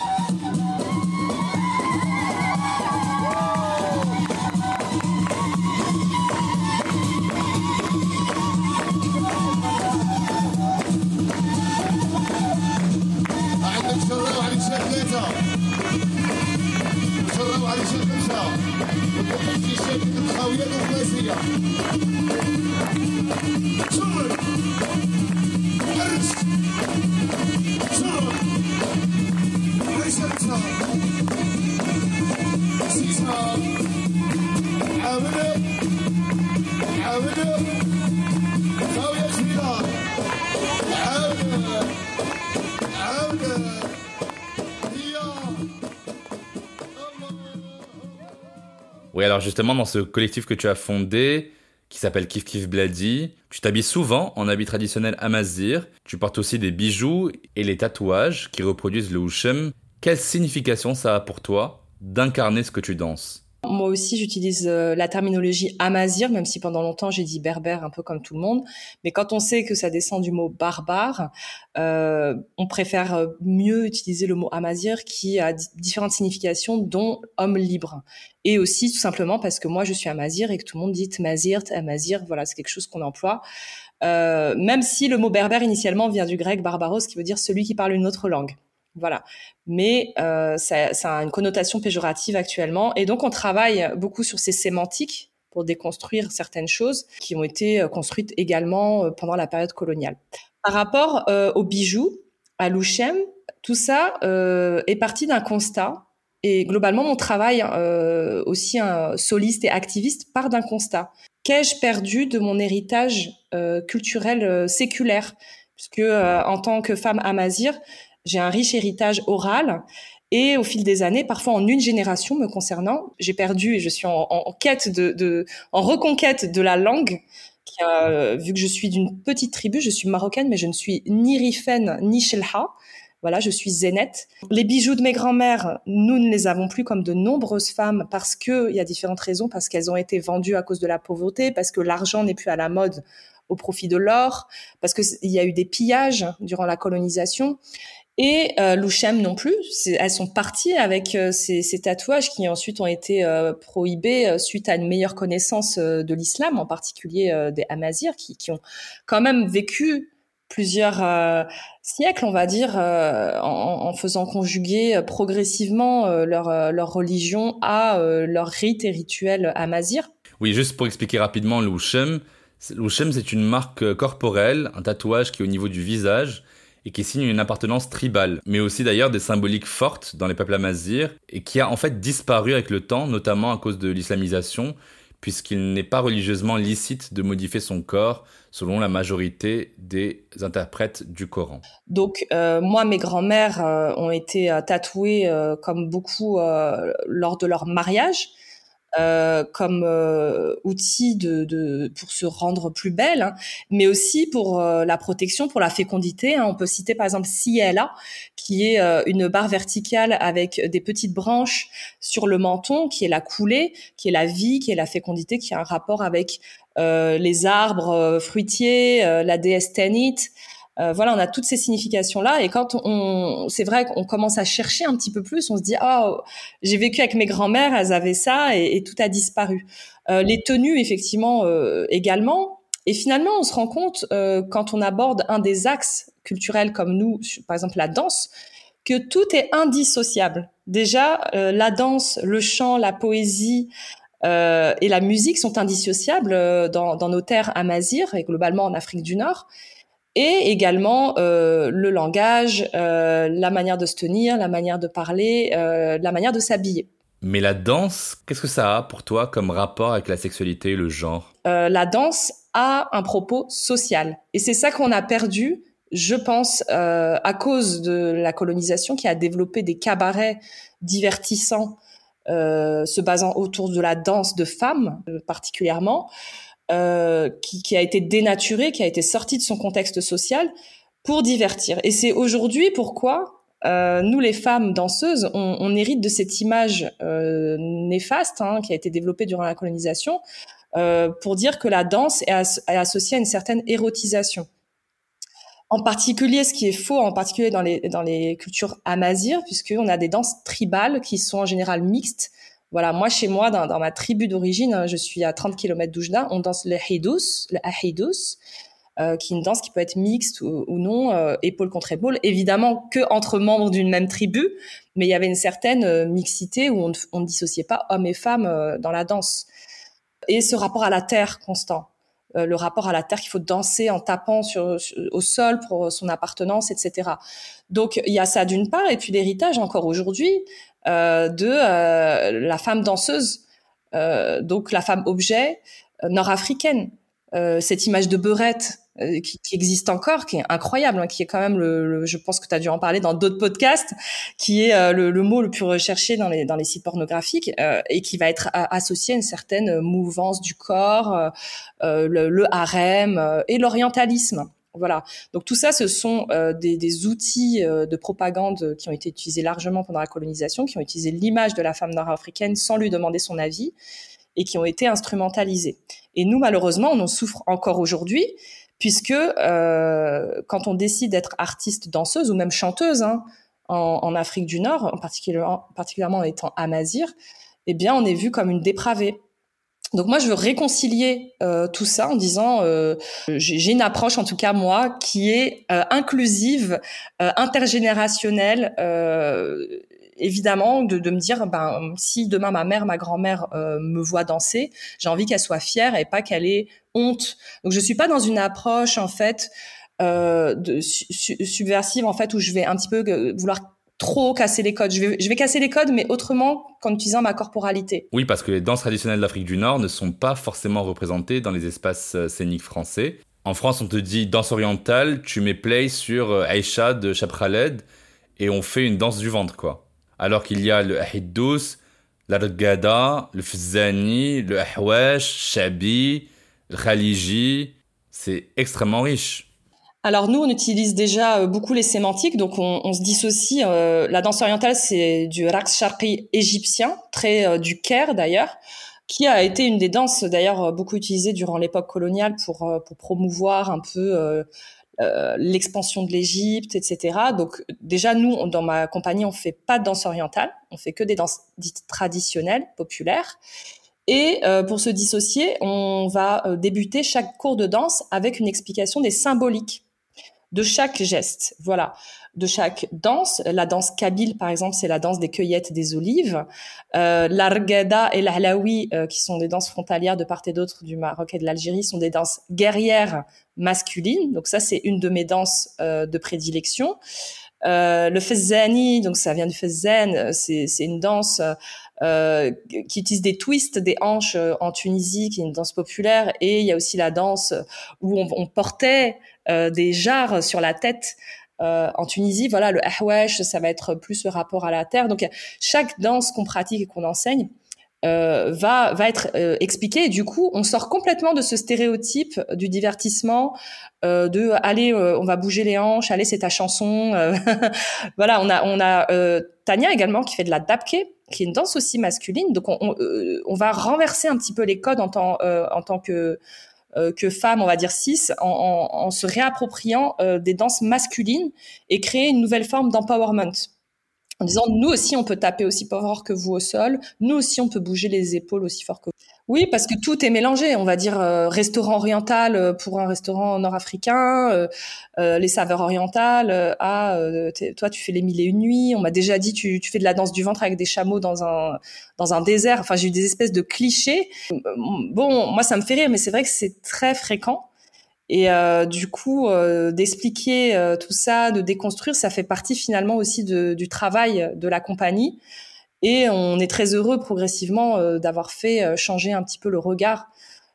Oui, alors justement, dans ce collectif que tu as fondé, qui s'appelle Kif Kif Bladi, tu t'habilles souvent en habit traditionnel amazir, tu portes aussi des bijoux et les tatouages qui reproduisent le Hushem. Quelle signification ça a pour toi d'incarner ce que tu danses? Moi aussi, j'utilise euh, la terminologie amazir, même si pendant longtemps j'ai dit berbère, un peu comme tout le monde. Mais quand on sait que ça descend du mot barbare, euh, on préfère euh, mieux utiliser le mot amazir qui a différentes significations, dont homme libre. Et aussi tout simplement parce que moi je suis amazir et que tout le monde dit mazir, amazir, voilà, c'est quelque chose qu'on emploie. Euh, même si le mot berbère initialement vient du grec barbaros, qui veut dire celui qui parle une autre langue. Voilà. Mais euh, ça, ça, a une connotation péjorative actuellement. Et donc, on travaille beaucoup sur ces sémantiques pour déconstruire certaines choses qui ont été euh, construites également euh, pendant la période coloniale. Par rapport euh, aux bijoux, à Louchem, tout ça euh, est parti d'un constat. Et globalement, mon travail euh, aussi un soliste et activiste part d'un constat. Qu'ai-je perdu de mon héritage culturel séculaire? Puisque en tant que femme amazir, j'ai un riche héritage oral et au fil des années, parfois en une génération me concernant, j'ai perdu et je suis en, quête de, de, en reconquête de la langue. A, vu que je suis d'une petite tribu, je suis marocaine, mais je ne suis ni rifen ni shelha. Voilà, je suis zénette. Les bijoux de mes grands-mères, nous ne les avons plus comme de nombreuses femmes parce que il y a différentes raisons, parce qu'elles ont été vendues à cause de la pauvreté, parce que l'argent n'est plus à la mode au profit de l'or, parce qu'il y a eu des pillages durant la colonisation. Et euh, Louchem non plus. Elles sont parties avec euh, ces, tatouages qui ensuite ont été euh, prohibés euh, suite à une meilleure connaissance de l'islam, en particulier des Amazirs, qui, ont quand même vécu plusieurs siècles, on va dire, en, faisant conjuguer progressivement leur, leur religion à leur rite et rituel amazir. Oui, juste pour expliquer rapidement Louchem. Louchem, c'est une marque corporelle, un tatouage qui est au niveau du visage et qui signe une appartenance tribale, mais aussi d'ailleurs des symboliques fortes dans les peuples amazirs, et qui a en fait disparu avec le temps, notamment à cause de l'islamisation, puisqu'il n'est pas religieusement licite de modifier son corps selon la majorité des interprètes du Coran. Donc euh, moi, mes grands-mères euh, ont été euh, tatouées comme beaucoup lors de leur mariage. Euh, comme euh, outil de, de, pour se rendre plus belle, hein, mais aussi pour euh, la protection, pour la fécondité. Hein. On peut citer par exemple Ciela, qui est euh, une barre verticale avec des petites branches sur le menton, qui est la coulée, qui est la vie, qui est la fécondité, qui a un rapport avec euh, les arbres fruitiers, la déesse Tanit. Euh, voilà, on a toutes ces significations-là. Et quand on, c'est vrai qu'on commence à chercher un petit peu plus, on se dit, oh, j'ai vécu avec mes grands-mères, elles avaient ça, et, tout a disparu. Euh, les tenues, effectivement, euh, également. Et finalement, on se rend compte, quand on aborde un des axes culturels comme nous, par exemple la danse, que tout est indissociable. Déjà, la danse, le chant, la poésie, et la musique sont indissociables dans, nos terres amazirs et globalement en Afrique du Nord et également euh, le langage, euh, la manière de se tenir, la manière de parler, euh, la manière de s'habiller. Mais la danse, qu'est-ce que ça a pour toi comme rapport avec la sexualité et le genre? La danse a un propos social. Et c'est ça qu'on a perdu, je pense, à cause de la colonisation qui a développé des cabarets divertissants se basant autour de la danse de femmes particulièrement. Euh, qui, qui, a été dénaturé, qui a été sorti de son contexte social pour divertir. Et c'est aujourd'hui pourquoi euh, nous, les femmes danseuses, on, on, hérite de cette image euh, néfaste hein, qui a été développée durant la colonisation euh, pour dire que la danse est, as est, associée à une certaine érotisation. En particulier, ce qui est faux, en particulier dans les, dans les cultures amazires, puisqu'on a des danses tribales qui sont en général mixtes, voilà, moi, chez moi, dans, ma tribu d'origine, hein, je suis à 30 km d'Oujda, on danse le hidous, le ahidous, euh, qui est une danse qui peut être mixte ou, non, euh, épaule contre épaule. Évidemment que entre membres d'une même tribu, mais il y avait une certaine euh, mixité où on, ne dissociait pas hommes et femmes euh, dans la danse. Et ce rapport à la terre constant. Euh, le rapport à la terre qu'il faut danser en tapant sur, sur, au sol pour son appartenance, etc. Donc il y a ça d'une part, et puis l'héritage encore aujourd'hui, de euh, la femme danseuse, euh, donc la femme objet nord-africaine. cette image de beurette euh, qui, qui, existe encore, qui est incroyable, hein, qui est quand même le, je pense que tu as dû en parler dans d'autres podcasts, qui est euh, le, le, mot le plus recherché dans les dans les sites pornographiques euh, et qui va être associé à une certaine mouvance du corps, le, le, harem et l'orientalisme. Voilà. Donc tout ça, ce sont des, des, outils de propagande qui ont été utilisés largement pendant la colonisation, qui ont utilisé l'image de la femme nord-africaine sans lui demander son avis et qui ont été instrumentalisés. Et nous, malheureusement, on en souffre encore aujourd'hui, puisque euh, quand on décide d'être artiste danseuse ou même chanteuse hein, en, en, Afrique du Nord, en particulièrement, particulièrement en étant amazir, eh bien, on est vu comme une dépravée. Donc moi, je veux réconcilier euh, tout ça en disant, euh, j'ai une approche, en tout cas moi, qui est euh, inclusive, euh, intergénérationnelle évidemment de, de, me dire ben si demain ma mère ma grand-mère euh, me voit danser j'ai envie qu'elle soit fière et pas qu'elle ait honte. Donc je suis pas dans une approche en fait euh, de, subversive en fait où je vais un petit peu euh, vouloir trop casser les codes. Je vais, je vais casser les codes, mais autrement qu'en utilisant ma corporalité. Oui, parce que les danses traditionnelles d'Afrique du Nord ne sont pas forcément représentées dans les espaces euh, scéniques français. En France, on te dit danse orientale, tu mets play sur Aïcha de Chapraled et on fait une danse du ventre, quoi alors qu'il y a le Ahidous, l'Argada, le Fzani, le Ahwash, Shabi, Khaliji. C'est extrêmement riche. Alors nous, on utilise déjà euh, beaucoup les sémantiques, donc on, on se dissocie. Euh, la danse orientale, c'est du raqs égyptien, très euh, du Caire d'ailleurs, qui a été une des danses d'ailleurs beaucoup utilisées durant l'époque coloniale pour, pour promouvoir un peu euh, l'expansion de l'Égypte, etc. Donc déjà nous, dans ma compagnie, on fait pas de danse orientale, on fait que des danses dites traditionnelles, populaires. Et euh, pour se dissocier, on va euh, débuter chaque cours de danse avec une explication des symboliques de chaque geste. Voilà de chaque danse. La danse kabyle, par exemple, c'est la danse des cueillettes des olives. Euh, L'argada et l'ahlaoui, euh, qui sont des danses frontalières de part et d'autre du Maroc et de l'Algérie, sont des danses guerrières masculines. Donc ça, c'est une de mes danses euh, de prédilection. Euh, le fezzani, donc ça vient du fezzen, c'est une danse euh, qui utilise des twists des hanches en Tunisie, qui est une danse populaire, et il y a aussi la danse où on, on portait des jarres sur la tête euh, en Tunisie, voilà, le ahwesh, ça va être plus le rapport à la terre. Donc, chaque danse qu'on pratique et qu'on enseigne euh, va va être euh, expliquée. Du coup, on sort complètement de ce stéréotype du divertissement, euh, de aller, on va bouger les hanches, allez, c'est ta chanson. voilà, on a on a Tania également qui fait de la dabke qui est une danse aussi masculine. Donc on, on, va renverser un petit peu les codes en tant, en tant que euh, que femme, on va dire cis, en, en, en se réappropriant euh, des danses masculines et créer une nouvelle forme d'empowerment en disant nous aussi on peut taper aussi fort que vous au sol, nous aussi on peut bouger les épaules aussi fort que vous. Oui, parce que tout est mélangé. On va dire euh, restaurant oriental euh, pour un restaurant nord-africain, euh, euh les saveurs orientales. ah, toi tu fais les mille et une nuits. On m'a déjà dit tu, tu fais de la danse du ventre avec des chameaux dans un dans un désert. Enfin j'ai eu des espèces de clichés. Bon, moi ça me fait rire, mais c'est vrai que c'est très fréquent. Et euh, du coup, euh, d'expliquer euh, tout ça, de déconstruire, ça fait partie finalement aussi du travail de la compagnie. Et on est très heureux progressivement d'avoir fait changer un petit peu le regard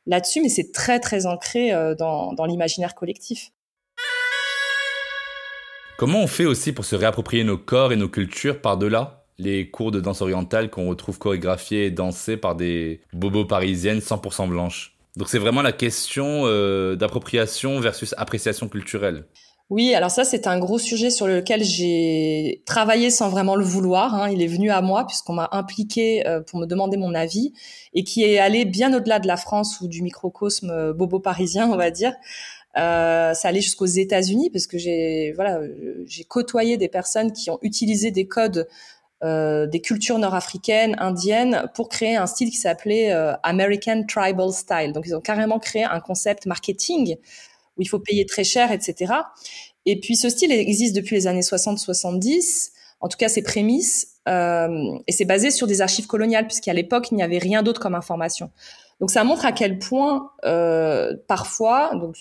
là-dessus, mais c'est très très ancré dans l'imaginaire collectif. Comment on fait aussi pour se réapproprier nos corps et nos cultures par-delà les cours de danse orientale qu'on retrouve chorégraphiés et dansés par des bobos parisiennes 100% blanches? Donc c'est vraiment la question euh, d'appropriation versus appréciation culturelle. Oui, alors ça c'est un gros sujet sur lequel j'ai travaillé sans vraiment le vouloir. Hein. Il est venu à moi puisqu'on m'a impliqué euh, pour me demander mon avis et qui est allé bien au-delà de la France ou du microcosme euh, bobo parisien, on va dire. Euh, ça allait jusqu'aux États-Unis parce que j'ai voilà j'ai côtoyé des personnes qui ont utilisé des codes euh, des cultures nord-africaines, indiennes, pour créer un style qui s'appelait euh, American Tribal Style. Donc ils ont carrément créé un concept marketing où il faut payer très cher, etc. Et puis ce style existe depuis les années 60-70, en tout cas ses prémices, euh, et c'est basé sur des archives coloniales, puisqu'à l'époque il n'y avait rien d'autre comme information. Donc ça montre à quel point euh, parfois, donc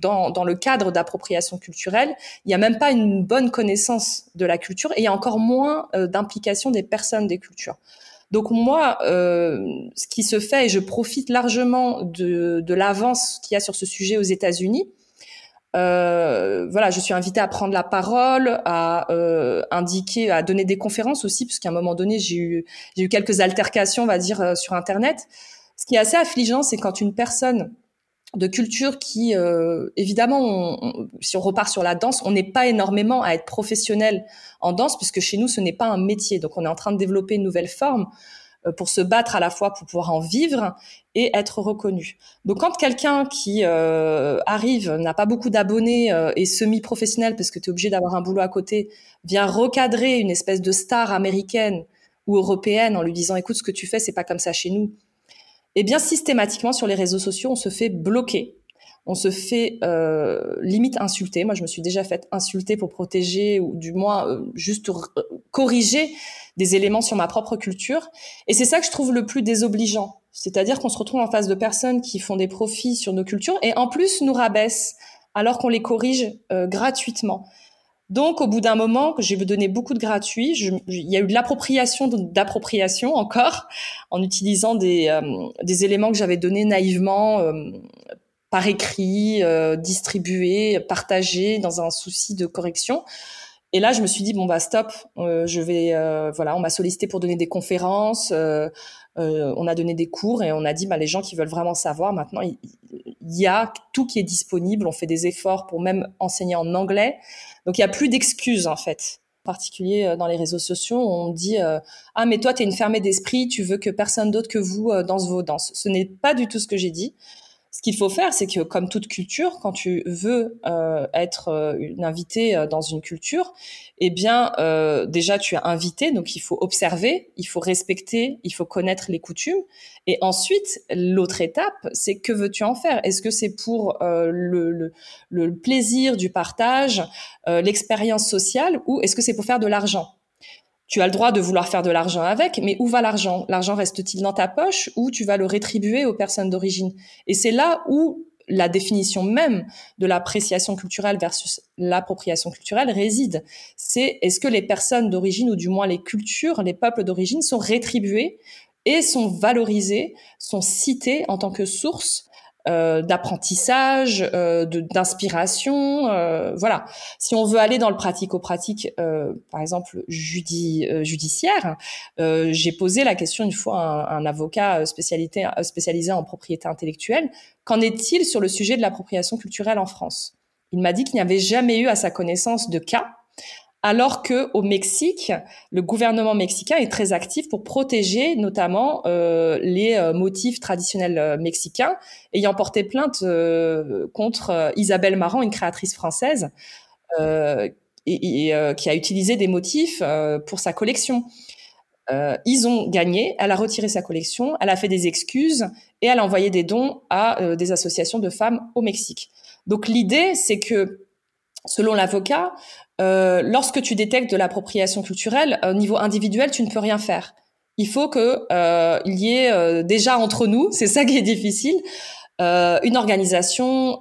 dans, dans le cadre d'appropriation culturelle, il n'y a même pas une bonne connaissance de la culture et il y a encore moins euh, d'implication des personnes des cultures. Donc moi, euh, ce qui se fait, et je profite largement de, de l'avance qu'il y a sur ce sujet aux États-Unis, Euh, voilà, je suis invitée à prendre la parole, à euh, indiquer, à donner des conférences aussi, puisqu'à un moment donné, j'ai eu, j'ai eu quelques altercations, on va dire, euh, sur Internet. Ce qui est assez affligeant, c'est quand une personne de culture qui, euh, évidemment, si on repart sur la danse, on n'est pas énormément à être professionnel en danse, puisque chez nous, ce n'est pas un métier. Donc, on est en train de développer une nouvelle forme euh, pour se battre à la fois pour pouvoir en vivre et être reconnu. Donc quand quelqu'un qui euh, arrive, n'a pas beaucoup d'abonnés euh, et semi-professionnel parce que tu es obligé d'avoir un boulot à côté, vient recadrer une espèce de star américaine ou européenne en lui disant écoute ce que tu fais c'est pas comme ça chez nous. Eh bien systématiquement sur les réseaux sociaux on se fait bloquer on se fait euh, limite insulter. Moi, je me suis déjà fait insulter pour protéger ou du moins euh, juste corriger des éléments sur ma propre culture. Et c'est ça que je trouve le plus désobligeant. C'est-à-dire qu'on se retrouve en face de personnes qui font des profits sur nos cultures et en plus nous rabaissent alors qu'on les corrige euh, gratuitement. Donc, au bout d'un moment, j'ai donné beaucoup de gratuit. il y a eu de l'appropriation d'appropriation encore, en utilisant des, euh, des éléments que j'avais donnés naïvement par écrit, euh, distribué, partagé dans un souci de correction. Et là, je me suis dit bon bah stop, euh, je vais euh, voilà, on m'a sollicité pour donner des conférences, euh, euh, on a donné des cours et on a dit bah les gens qui veulent vraiment savoir maintenant, il, y a tout qui est disponible. On fait des efforts pour même enseigner en anglais. Donc il y a plus d'excuses en fait. En particulier dans les réseaux sociaux, on dit ah mais toi tu es une fermée d'esprit, tu veux que personne d'autre que vous danse vos danses. Ce n'est pas du tout ce que j'ai dit. Ce qu'il faut faire, c'est que comme toute culture, quand tu veux euh, être euh, une invitée euh, dans une culture, eh bien euh, déjà tu es invité, donc il faut observer, il faut respecter, il faut connaître les coutumes. Et ensuite, l'autre étape, c'est que veux-tu en faire? Est-ce que c'est pour euh, le, le, le, plaisir du partage, l'expérience sociale, ou est-ce que c'est pour faire de l'argent? Tu as le droit de vouloir faire de l'argent avec, mais où va l'argent? L'argent reste-t-il dans ta poche ou tu vas le rétribuer aux personnes d'origine? Et c'est là où la définition même de l'appréciation culturelle versus l'appropriation culturelle réside. C'est est-ce que les personnes d'origine ou du moins les cultures, les peuples d'origine sont rétribués et sont valorisés, sont cités en tant que source euh, d'apprentissage, euh, d'inspiration, euh, voilà. Si on veut aller dans le pratico-pratique, euh, par exemple judi euh, judiciaire, j'ai posé la question une fois à un, avocat spécialisé en propriété intellectuelle. Qu'en est-il sur le sujet de l'appropriation culturelle en France? Il m'a dit qu'il n'y avait jamais eu à sa connaissance de cas alors que au Mexique, le gouvernement mexicain est très actif pour protéger notamment euh, les euh, motifs traditionnels euh, mexicains, ayant porté plainte contre Isabelle Marant, une créatrice française, et, qui a utilisé des motifs pour sa collection. ils ont gagné, elle a retiré sa collection, elle a fait des excuses et elle a envoyé des dons à des associations de femmes au Mexique. Donc l'idée, c'est que selon l'avocat, euh, lorsque tu détectes de l'appropriation culturelle, au niveau individuel, tu ne peux rien faire. Il faut que euh, il y ait euh, déjà entre nous, c'est ça qui est difficile, une organisation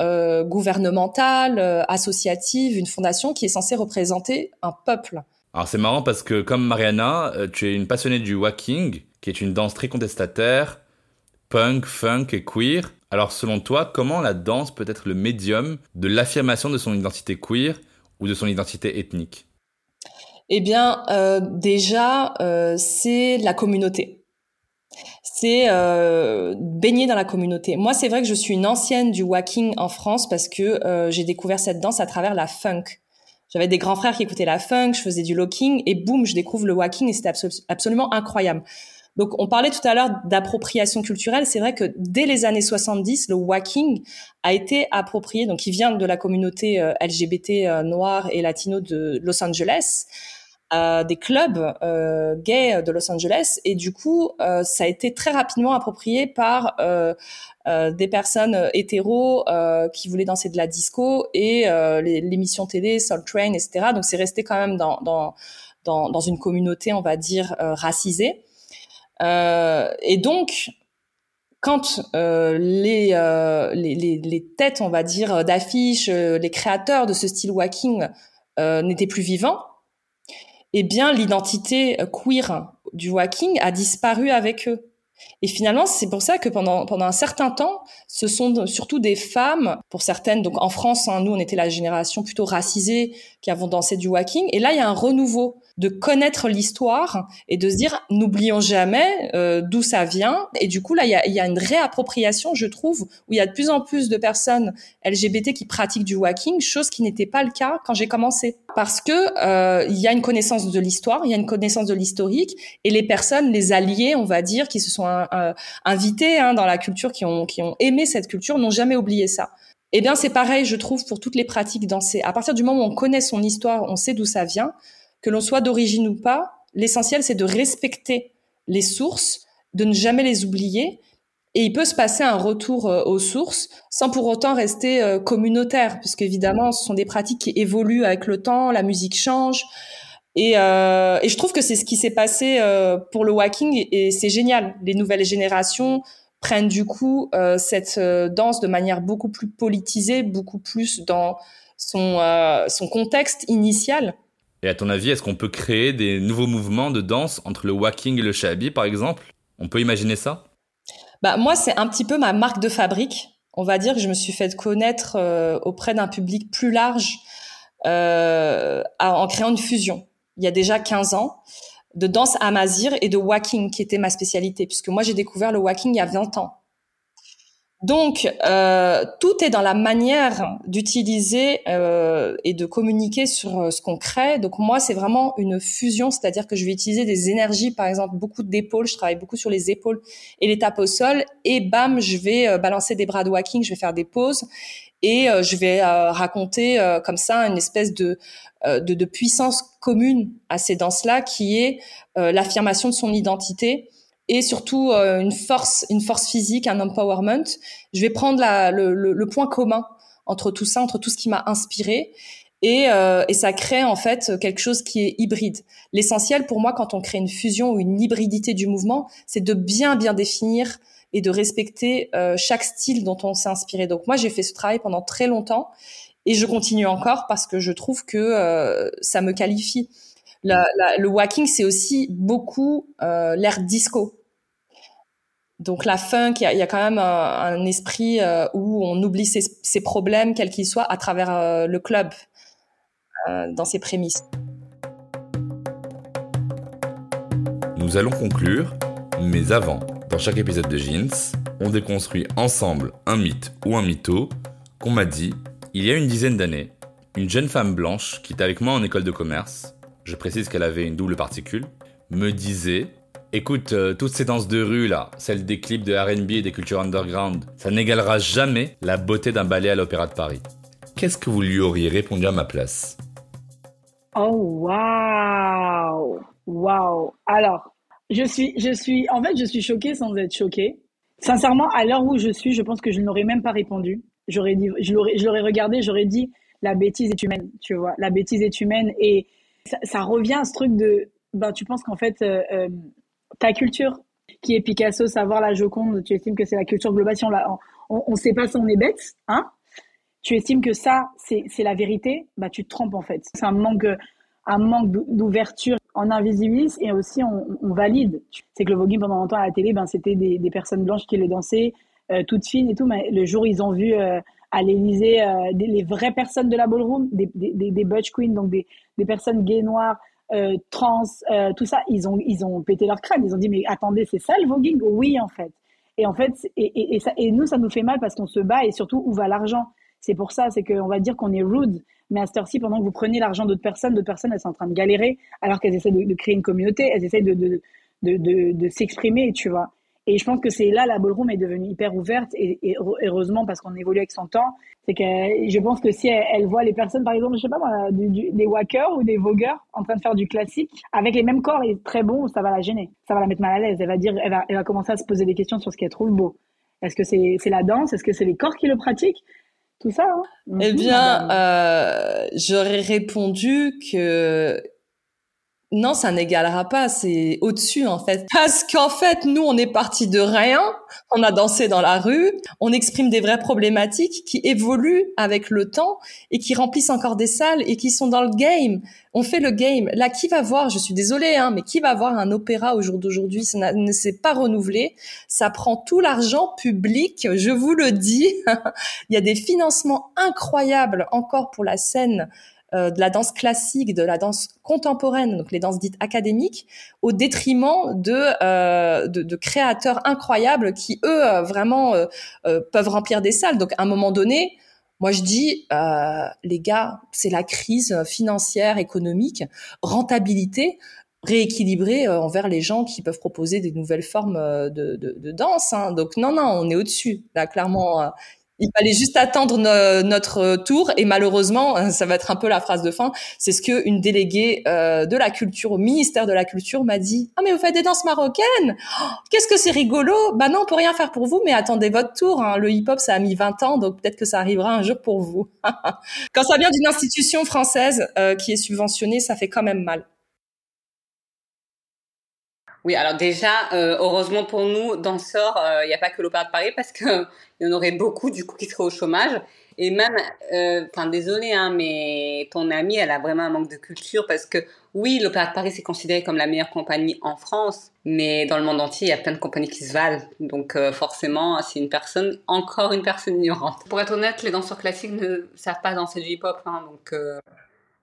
gouvernementale, associative, une fondation qui est censée représenter un peuple. Alors c'est marrant parce que comme Mariana, tu es une passionnée du walking, qui est une danse très contestataire, punk, funk et queer. Alors selon toi, comment la danse peut être le médium de l'affirmation de son identité queer ou de son identité ethnique? Eh bien, euh, déjà, euh, c'est la communauté. C'est euh, baigner dans la communauté. Moi, c'est vrai que je suis une ancienne du walking en France parce que j'ai découvert cette danse à travers la funk. J'avais des grands frères qui écoutaient la funk, je faisais du locking et boum, je découvre le walking et c'était absolument incroyable. Donc, on parlait tout à l'heure d'appropriation culturelle. C'est vrai que dès les années 70, le walking a été approprié, donc il vient de la communauté euh, LGBT euh, noire et latino de Los Angeles, euh, des clubs euh, gays de Los Angeles, et du coup, euh, ça a été très rapidement approprié par des personnes hétéros qui voulaient danser de la disco et l'émission télé Soul Train, etc. Donc, c'est resté quand même dans, dans, dans, dans, une communauté, on va dire, racisée. Euh, et donc, quand euh, les, euh, les, les, les, têtes, on va dire, d'affiches, euh, les créateurs de ce style walking euh, n'étaient plus vivants, eh bien, l'identité queer du walking a disparu avec eux. Et finalement, c'est pour ça que pendant pendant un certain temps, ce sont surtout des femmes, pour certaines. Donc en France, hein, nous, on était la génération plutôt racisée qui avons dansé du walking. Et là, il y a un renouveau de connaître l'histoire et de se dire n'oublions jamais euh, d'où ça vient. Et du coup là, il y a, y a, une réappropriation, je trouve, où il y a de plus en plus de personnes LGBT qui pratiquent du walking, chose qui n'était pas le cas quand j'ai commencé, parce que euh, il y a une connaissance de l'histoire, il y a une connaissance de l'historique, et les personnes, les alliés, on va dire, qui se sont euh, invités hein, dans la culture, qui ont qui ont aimé cette culture, n'ont jamais oublié ça. Eh bien, c'est pareil, je trouve, pour toutes les pratiques dansées. À partir du moment où on connaît son histoire, on sait d'où ça vient que l'on soit d'origine ou pas, l'essentiel c'est de respecter les sources, de ne jamais les oublier. Et il peut se passer un retour euh, aux sources sans pour autant rester euh, communautaire, puisque évidemment ce sont des pratiques qui évoluent avec le temps, la musique change. Et, euh, et je trouve que c'est ce qui s'est passé euh, pour le walking et, c'est génial. Les nouvelles générations prennent du coup cette danse de manière beaucoup plus politisée, beaucoup plus dans son, son contexte initial. Et à ton avis, est-ce qu'on peut créer des nouveaux mouvements de danse entre le walking et le shabi, par exemple? On peut imaginer ça? Bah moi, c'est un petit peu ma marque de fabrique. On va dire que je me suis fait connaître euh, auprès d'un public plus large euh, en créant une fusion. Il y a déjà 15 ans de danse amazir et de walking qui était ma spécialité puisque moi j'ai découvert le walking il y a 20 ans. Donc, euh, tout est dans la manière d'utiliser euh, et de communiquer sur euh, ce qu'on crée. Donc, moi, c'est vraiment une fusion, c'est-à-dire que je vais utiliser des énergies, par exemple, beaucoup d'épaules. Je travaille beaucoup sur les épaules et les tapes au sol. Et bam, je vais euh, balancer des bras de walking, je vais faire des pauses et euh, je vais raconter comme ça une espèce de, de, de puissance commune à ces danses-là, qui est l'affirmation de son identité et surtout euh, une force, une force physique, un empowerment. Je vais prendre la, le, le, le, point commun entre tout ça, entre tout ce qui m'a inspiré. Et, euh, et, ça crée en fait quelque chose qui est hybride. L'essentiel pour moi, quand on crée une fusion ou une hybridité du mouvement, c'est de bien bien définir et de respecter euh, chaque style dont on s'est inspiré. Donc moi, j'ai fait ce travail pendant très longtemps et je continue encore parce que je trouve que euh, ça me qualifie. La, la, le walking, c'est aussi beaucoup euh, l'air disco. Donc la funk, il y, a quand même un, esprit euh, où on oublie ses, ses problèmes, quels qu'ils soient, à travers euh, le club, euh, dans ses prémices. Nous allons conclure, mais avant, dans chaque épisode de Jeans, on déconstruit ensemble un mythe ou un mytho qu'on m'a dit, il y a une dizaine d'années, une jeune femme blanche qui était avec moi en école de commerce, je précise qu'elle avait une double particule, me disait Écoute, euh, toutes ces danses de rue là, celles des clips de RB et des cultures underground, ça n'égalera jamais la beauté d'un ballet à l'Opéra de Paris. Qu'est-ce que vous lui auriez répondu à ma place? Oh waouh Waouh Alors, je suis, je suis, en fait, je suis choquée sans être choquée. Sincèrement, à l'heure où je suis, je pense que je n'aurais même pas répondu. J'aurais dit, je l'aurais, regardé, j'aurais dit, la bêtise est humaine, tu vois. La bêtise est humaine et ça, ça revient à ce truc de, ben, tu penses qu'en fait, euh, euh, ta culture, qui est Picasso, savoir la Joconde, tu estimes que c'est la culture globale, si on la, on, sait pas si on est bête, hein Tu estimes que ça, c'est, la vérité, bah tu te trompes en fait. C'est un manque, un manque d'ouverture. On invisibilise et aussi on, valide. C'est que le voguing pendant longtemps à la télé, ben c'était des, des personnes blanches qui les dansaient, euh, toutes fines et tout, mais le jour ils ont vu euh, à l'Élysée euh, les vraies personnes de la ballroom, des, des, des butch queens, donc des, des personnes gays noires, euh, trans, euh, tout ça, ils ont, ils ont pété leur crâne. Ils ont dit, mais attendez, c'est ça le voguing? Oui, en fait. Et en fait, et, et, et, ça, nous, ça nous fait mal parce qu'on se bat et surtout, où va l'argent? C'est pour ça, c'est qu'on va dire qu'on est rude. Mais à cette heure-ci, pendant que vous prenez l'argent d'autres personnes, d'autres personnes, elles sont en train de galérer alors qu'elles essaient de, créer une communauté, elles essaient de, de, de s'exprimer, tu vois. Et je pense que c'est là la ballroom est devenue hyper ouverte et, et heureusement parce qu'on évolue avec son temps. C'est que je pense que si elle, elle, voit les personnes, par exemple, je sais pas moi, du, du, des walkers ou des vogueurs en train de faire du classique avec les mêmes corps et très bon, ça va la gêner, ça va la mettre mal à l'aise. Elle va dire, elle va, elle va commencer à se poser des questions sur ce qu'elle trouve beau. Est-ce que c'est c'est la danse? Est-ce que c'est les corps qui le pratiquent? Tout ça. Hein eh bien, euh, j'aurais répondu que non, ça n'égalera pas, c'est au-dessus en fait. Parce qu'en fait, nous, on est parti de rien, on a dansé dans la rue, on exprime des vraies problématiques qui évoluent avec le temps et qui remplissent encore des salles et qui sont dans le game. On fait le game. Là, qui va voir, je suis désolée, hein, mais qui va voir un opéra au jour d'aujourd'hui? Ça ne s'est pas renouvelé. Ça prend tout l'argent public, je vous le dis. Il y a des financements incroyables encore pour la scène de la danse classique, de la danse contemporaine, donc les danses dites académiques, au détriment de, euh, de, créateurs incroyables qui, eux, euh, vraiment peuvent remplir des salles. Donc, à un moment donné, moi, je dis, les gars, c'est la crise financière, économique, rentabilité rééquilibrer envers les gens qui peuvent proposer des nouvelles formes de, de, danse. Hein. Donc non, non, on est au-dessus. Là, clairement, il fallait juste attendre notre tour et malheureusement, ça va être un peu la phrase de fin, c'est ce que une déléguée euh, de la culture au ministère de la culture m'a dit. Ah mais vous faites des danses marocaines? Oh, Qu'est-ce que c'est rigolo Bah non, on peut rien faire pour vous, mais attendez votre tour. Hein. Le hip-hop, ça a mis 20 ans, donc peut-être que ça arrivera un jour pour vous. Quand ça vient d'une institution française euh, qui est subventionnée, ça fait quand même mal. Oui, alors déjà, euh, heureusement pour nous, danseurs, il n'y a pas que l'Opéra de Paris parce que il y en aurait beaucoup du coup qui seraient au chômage. Et même, euh, enfin désolé, hein, mais ton amie, elle a vraiment un manque de culture parce que oui, l'Opéra de Paris c'est considéré comme la meilleure compagnie en France, mais dans le monde entier, il y a plein de compagnies qui se valent. Donc euh, forcément, c'est une personne, encore une personne ignorante. Pour être honnête, les danseurs classiques ne savent pas danser du hip-hop, hein, donc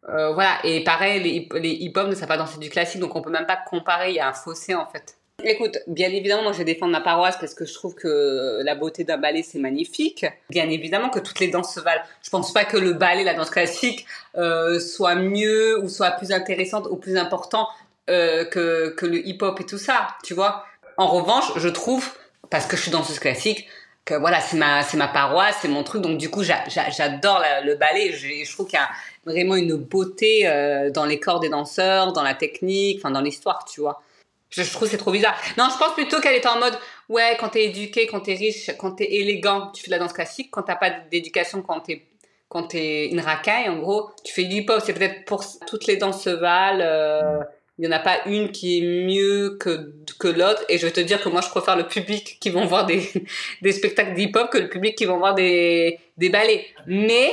euh, voilà. Et pareil, les, les hip-hop ne savent pas danser du classique, donc on peut même pas comparer. Il y a un fossé en fait. Écoute, bien évidemment, moi je vais défendre ma paroisse parce que je trouve que la beauté d'un ballet c'est magnifique. Bien évidemment que toutes les danses se valent. Je pense pas que le ballet, la danse classique, euh, soit mieux ou soit plus intéressante ou plus important euh, que, que le hip-hop et tout ça, tu vois. En revanche, je trouve, parce que je suis danseuse classique, voilà, c'est ma, c'est ma paroisse, c'est mon truc. Donc du coup, j'adore le ballet. Je, trouve qu'il y a vraiment une beauté euh, dans les corps des danseurs, dans la technique, enfin dans l'histoire, tu vois. Je, trouve c'est trop bizarre. Non, je pense plutôt qu'elle est en mode, ouais, quand t'es éduqué, quand t'es riche, quand t'es élégant, tu fais de la danse classique. Quand t'as pas d'éducation, quand t'es quand t'es une racaille, en gros, tu fais du hip-hop. C'est peut-être pour toutes les danses se valent. Euh, il y en a pas une qui est mieux que que l'autre. Et je vais te dire que moi, je préfère le public qui vont voir des des spectacles d'hip-hop que le public qui vont voir des des ballets. Mais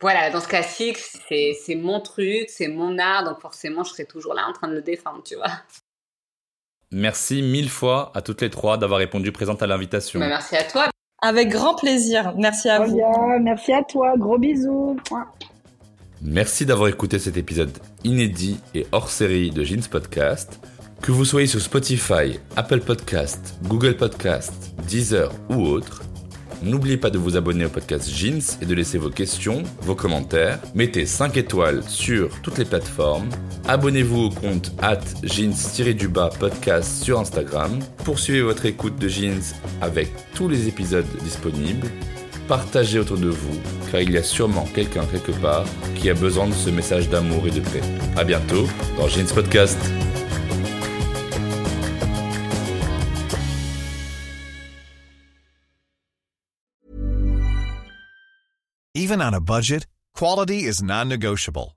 voilà, la danse classique, c'est c'est mon truc, c'est mon art, donc forcément, je serai toujours là en train de le défendre, tu vois. Merci mille fois à toutes les trois d'avoir répondu présente à l'invitation. Bah, merci à toi. Avec grand plaisir. Merci à vous. Merci à toi. Gros bisous. Merci d'avoir écouté cet épisode inédit et hors série de Jeans Podcast. Que vous soyez sur Spotify, Apple Podcast, Google Podcast, Deezer ou autre, N'oubliez pas de vous abonner au podcast Jeans et de laisser vos questions, vos commentaires. Mettez 5 étoiles sur toutes les plateformes. Abonnez-vous au compte at jeans-du-bas podcast sur Instagram. Poursuivez votre écoute de Jeans avec tous les épisodes disponibles. Partagez autour de vous, car il y a sûrement quelqu'un quelque part qui a besoin de ce message d'amour et de paix. A bientôt dans Jeans Podcast. Even on a budget, quality is non-negotiable.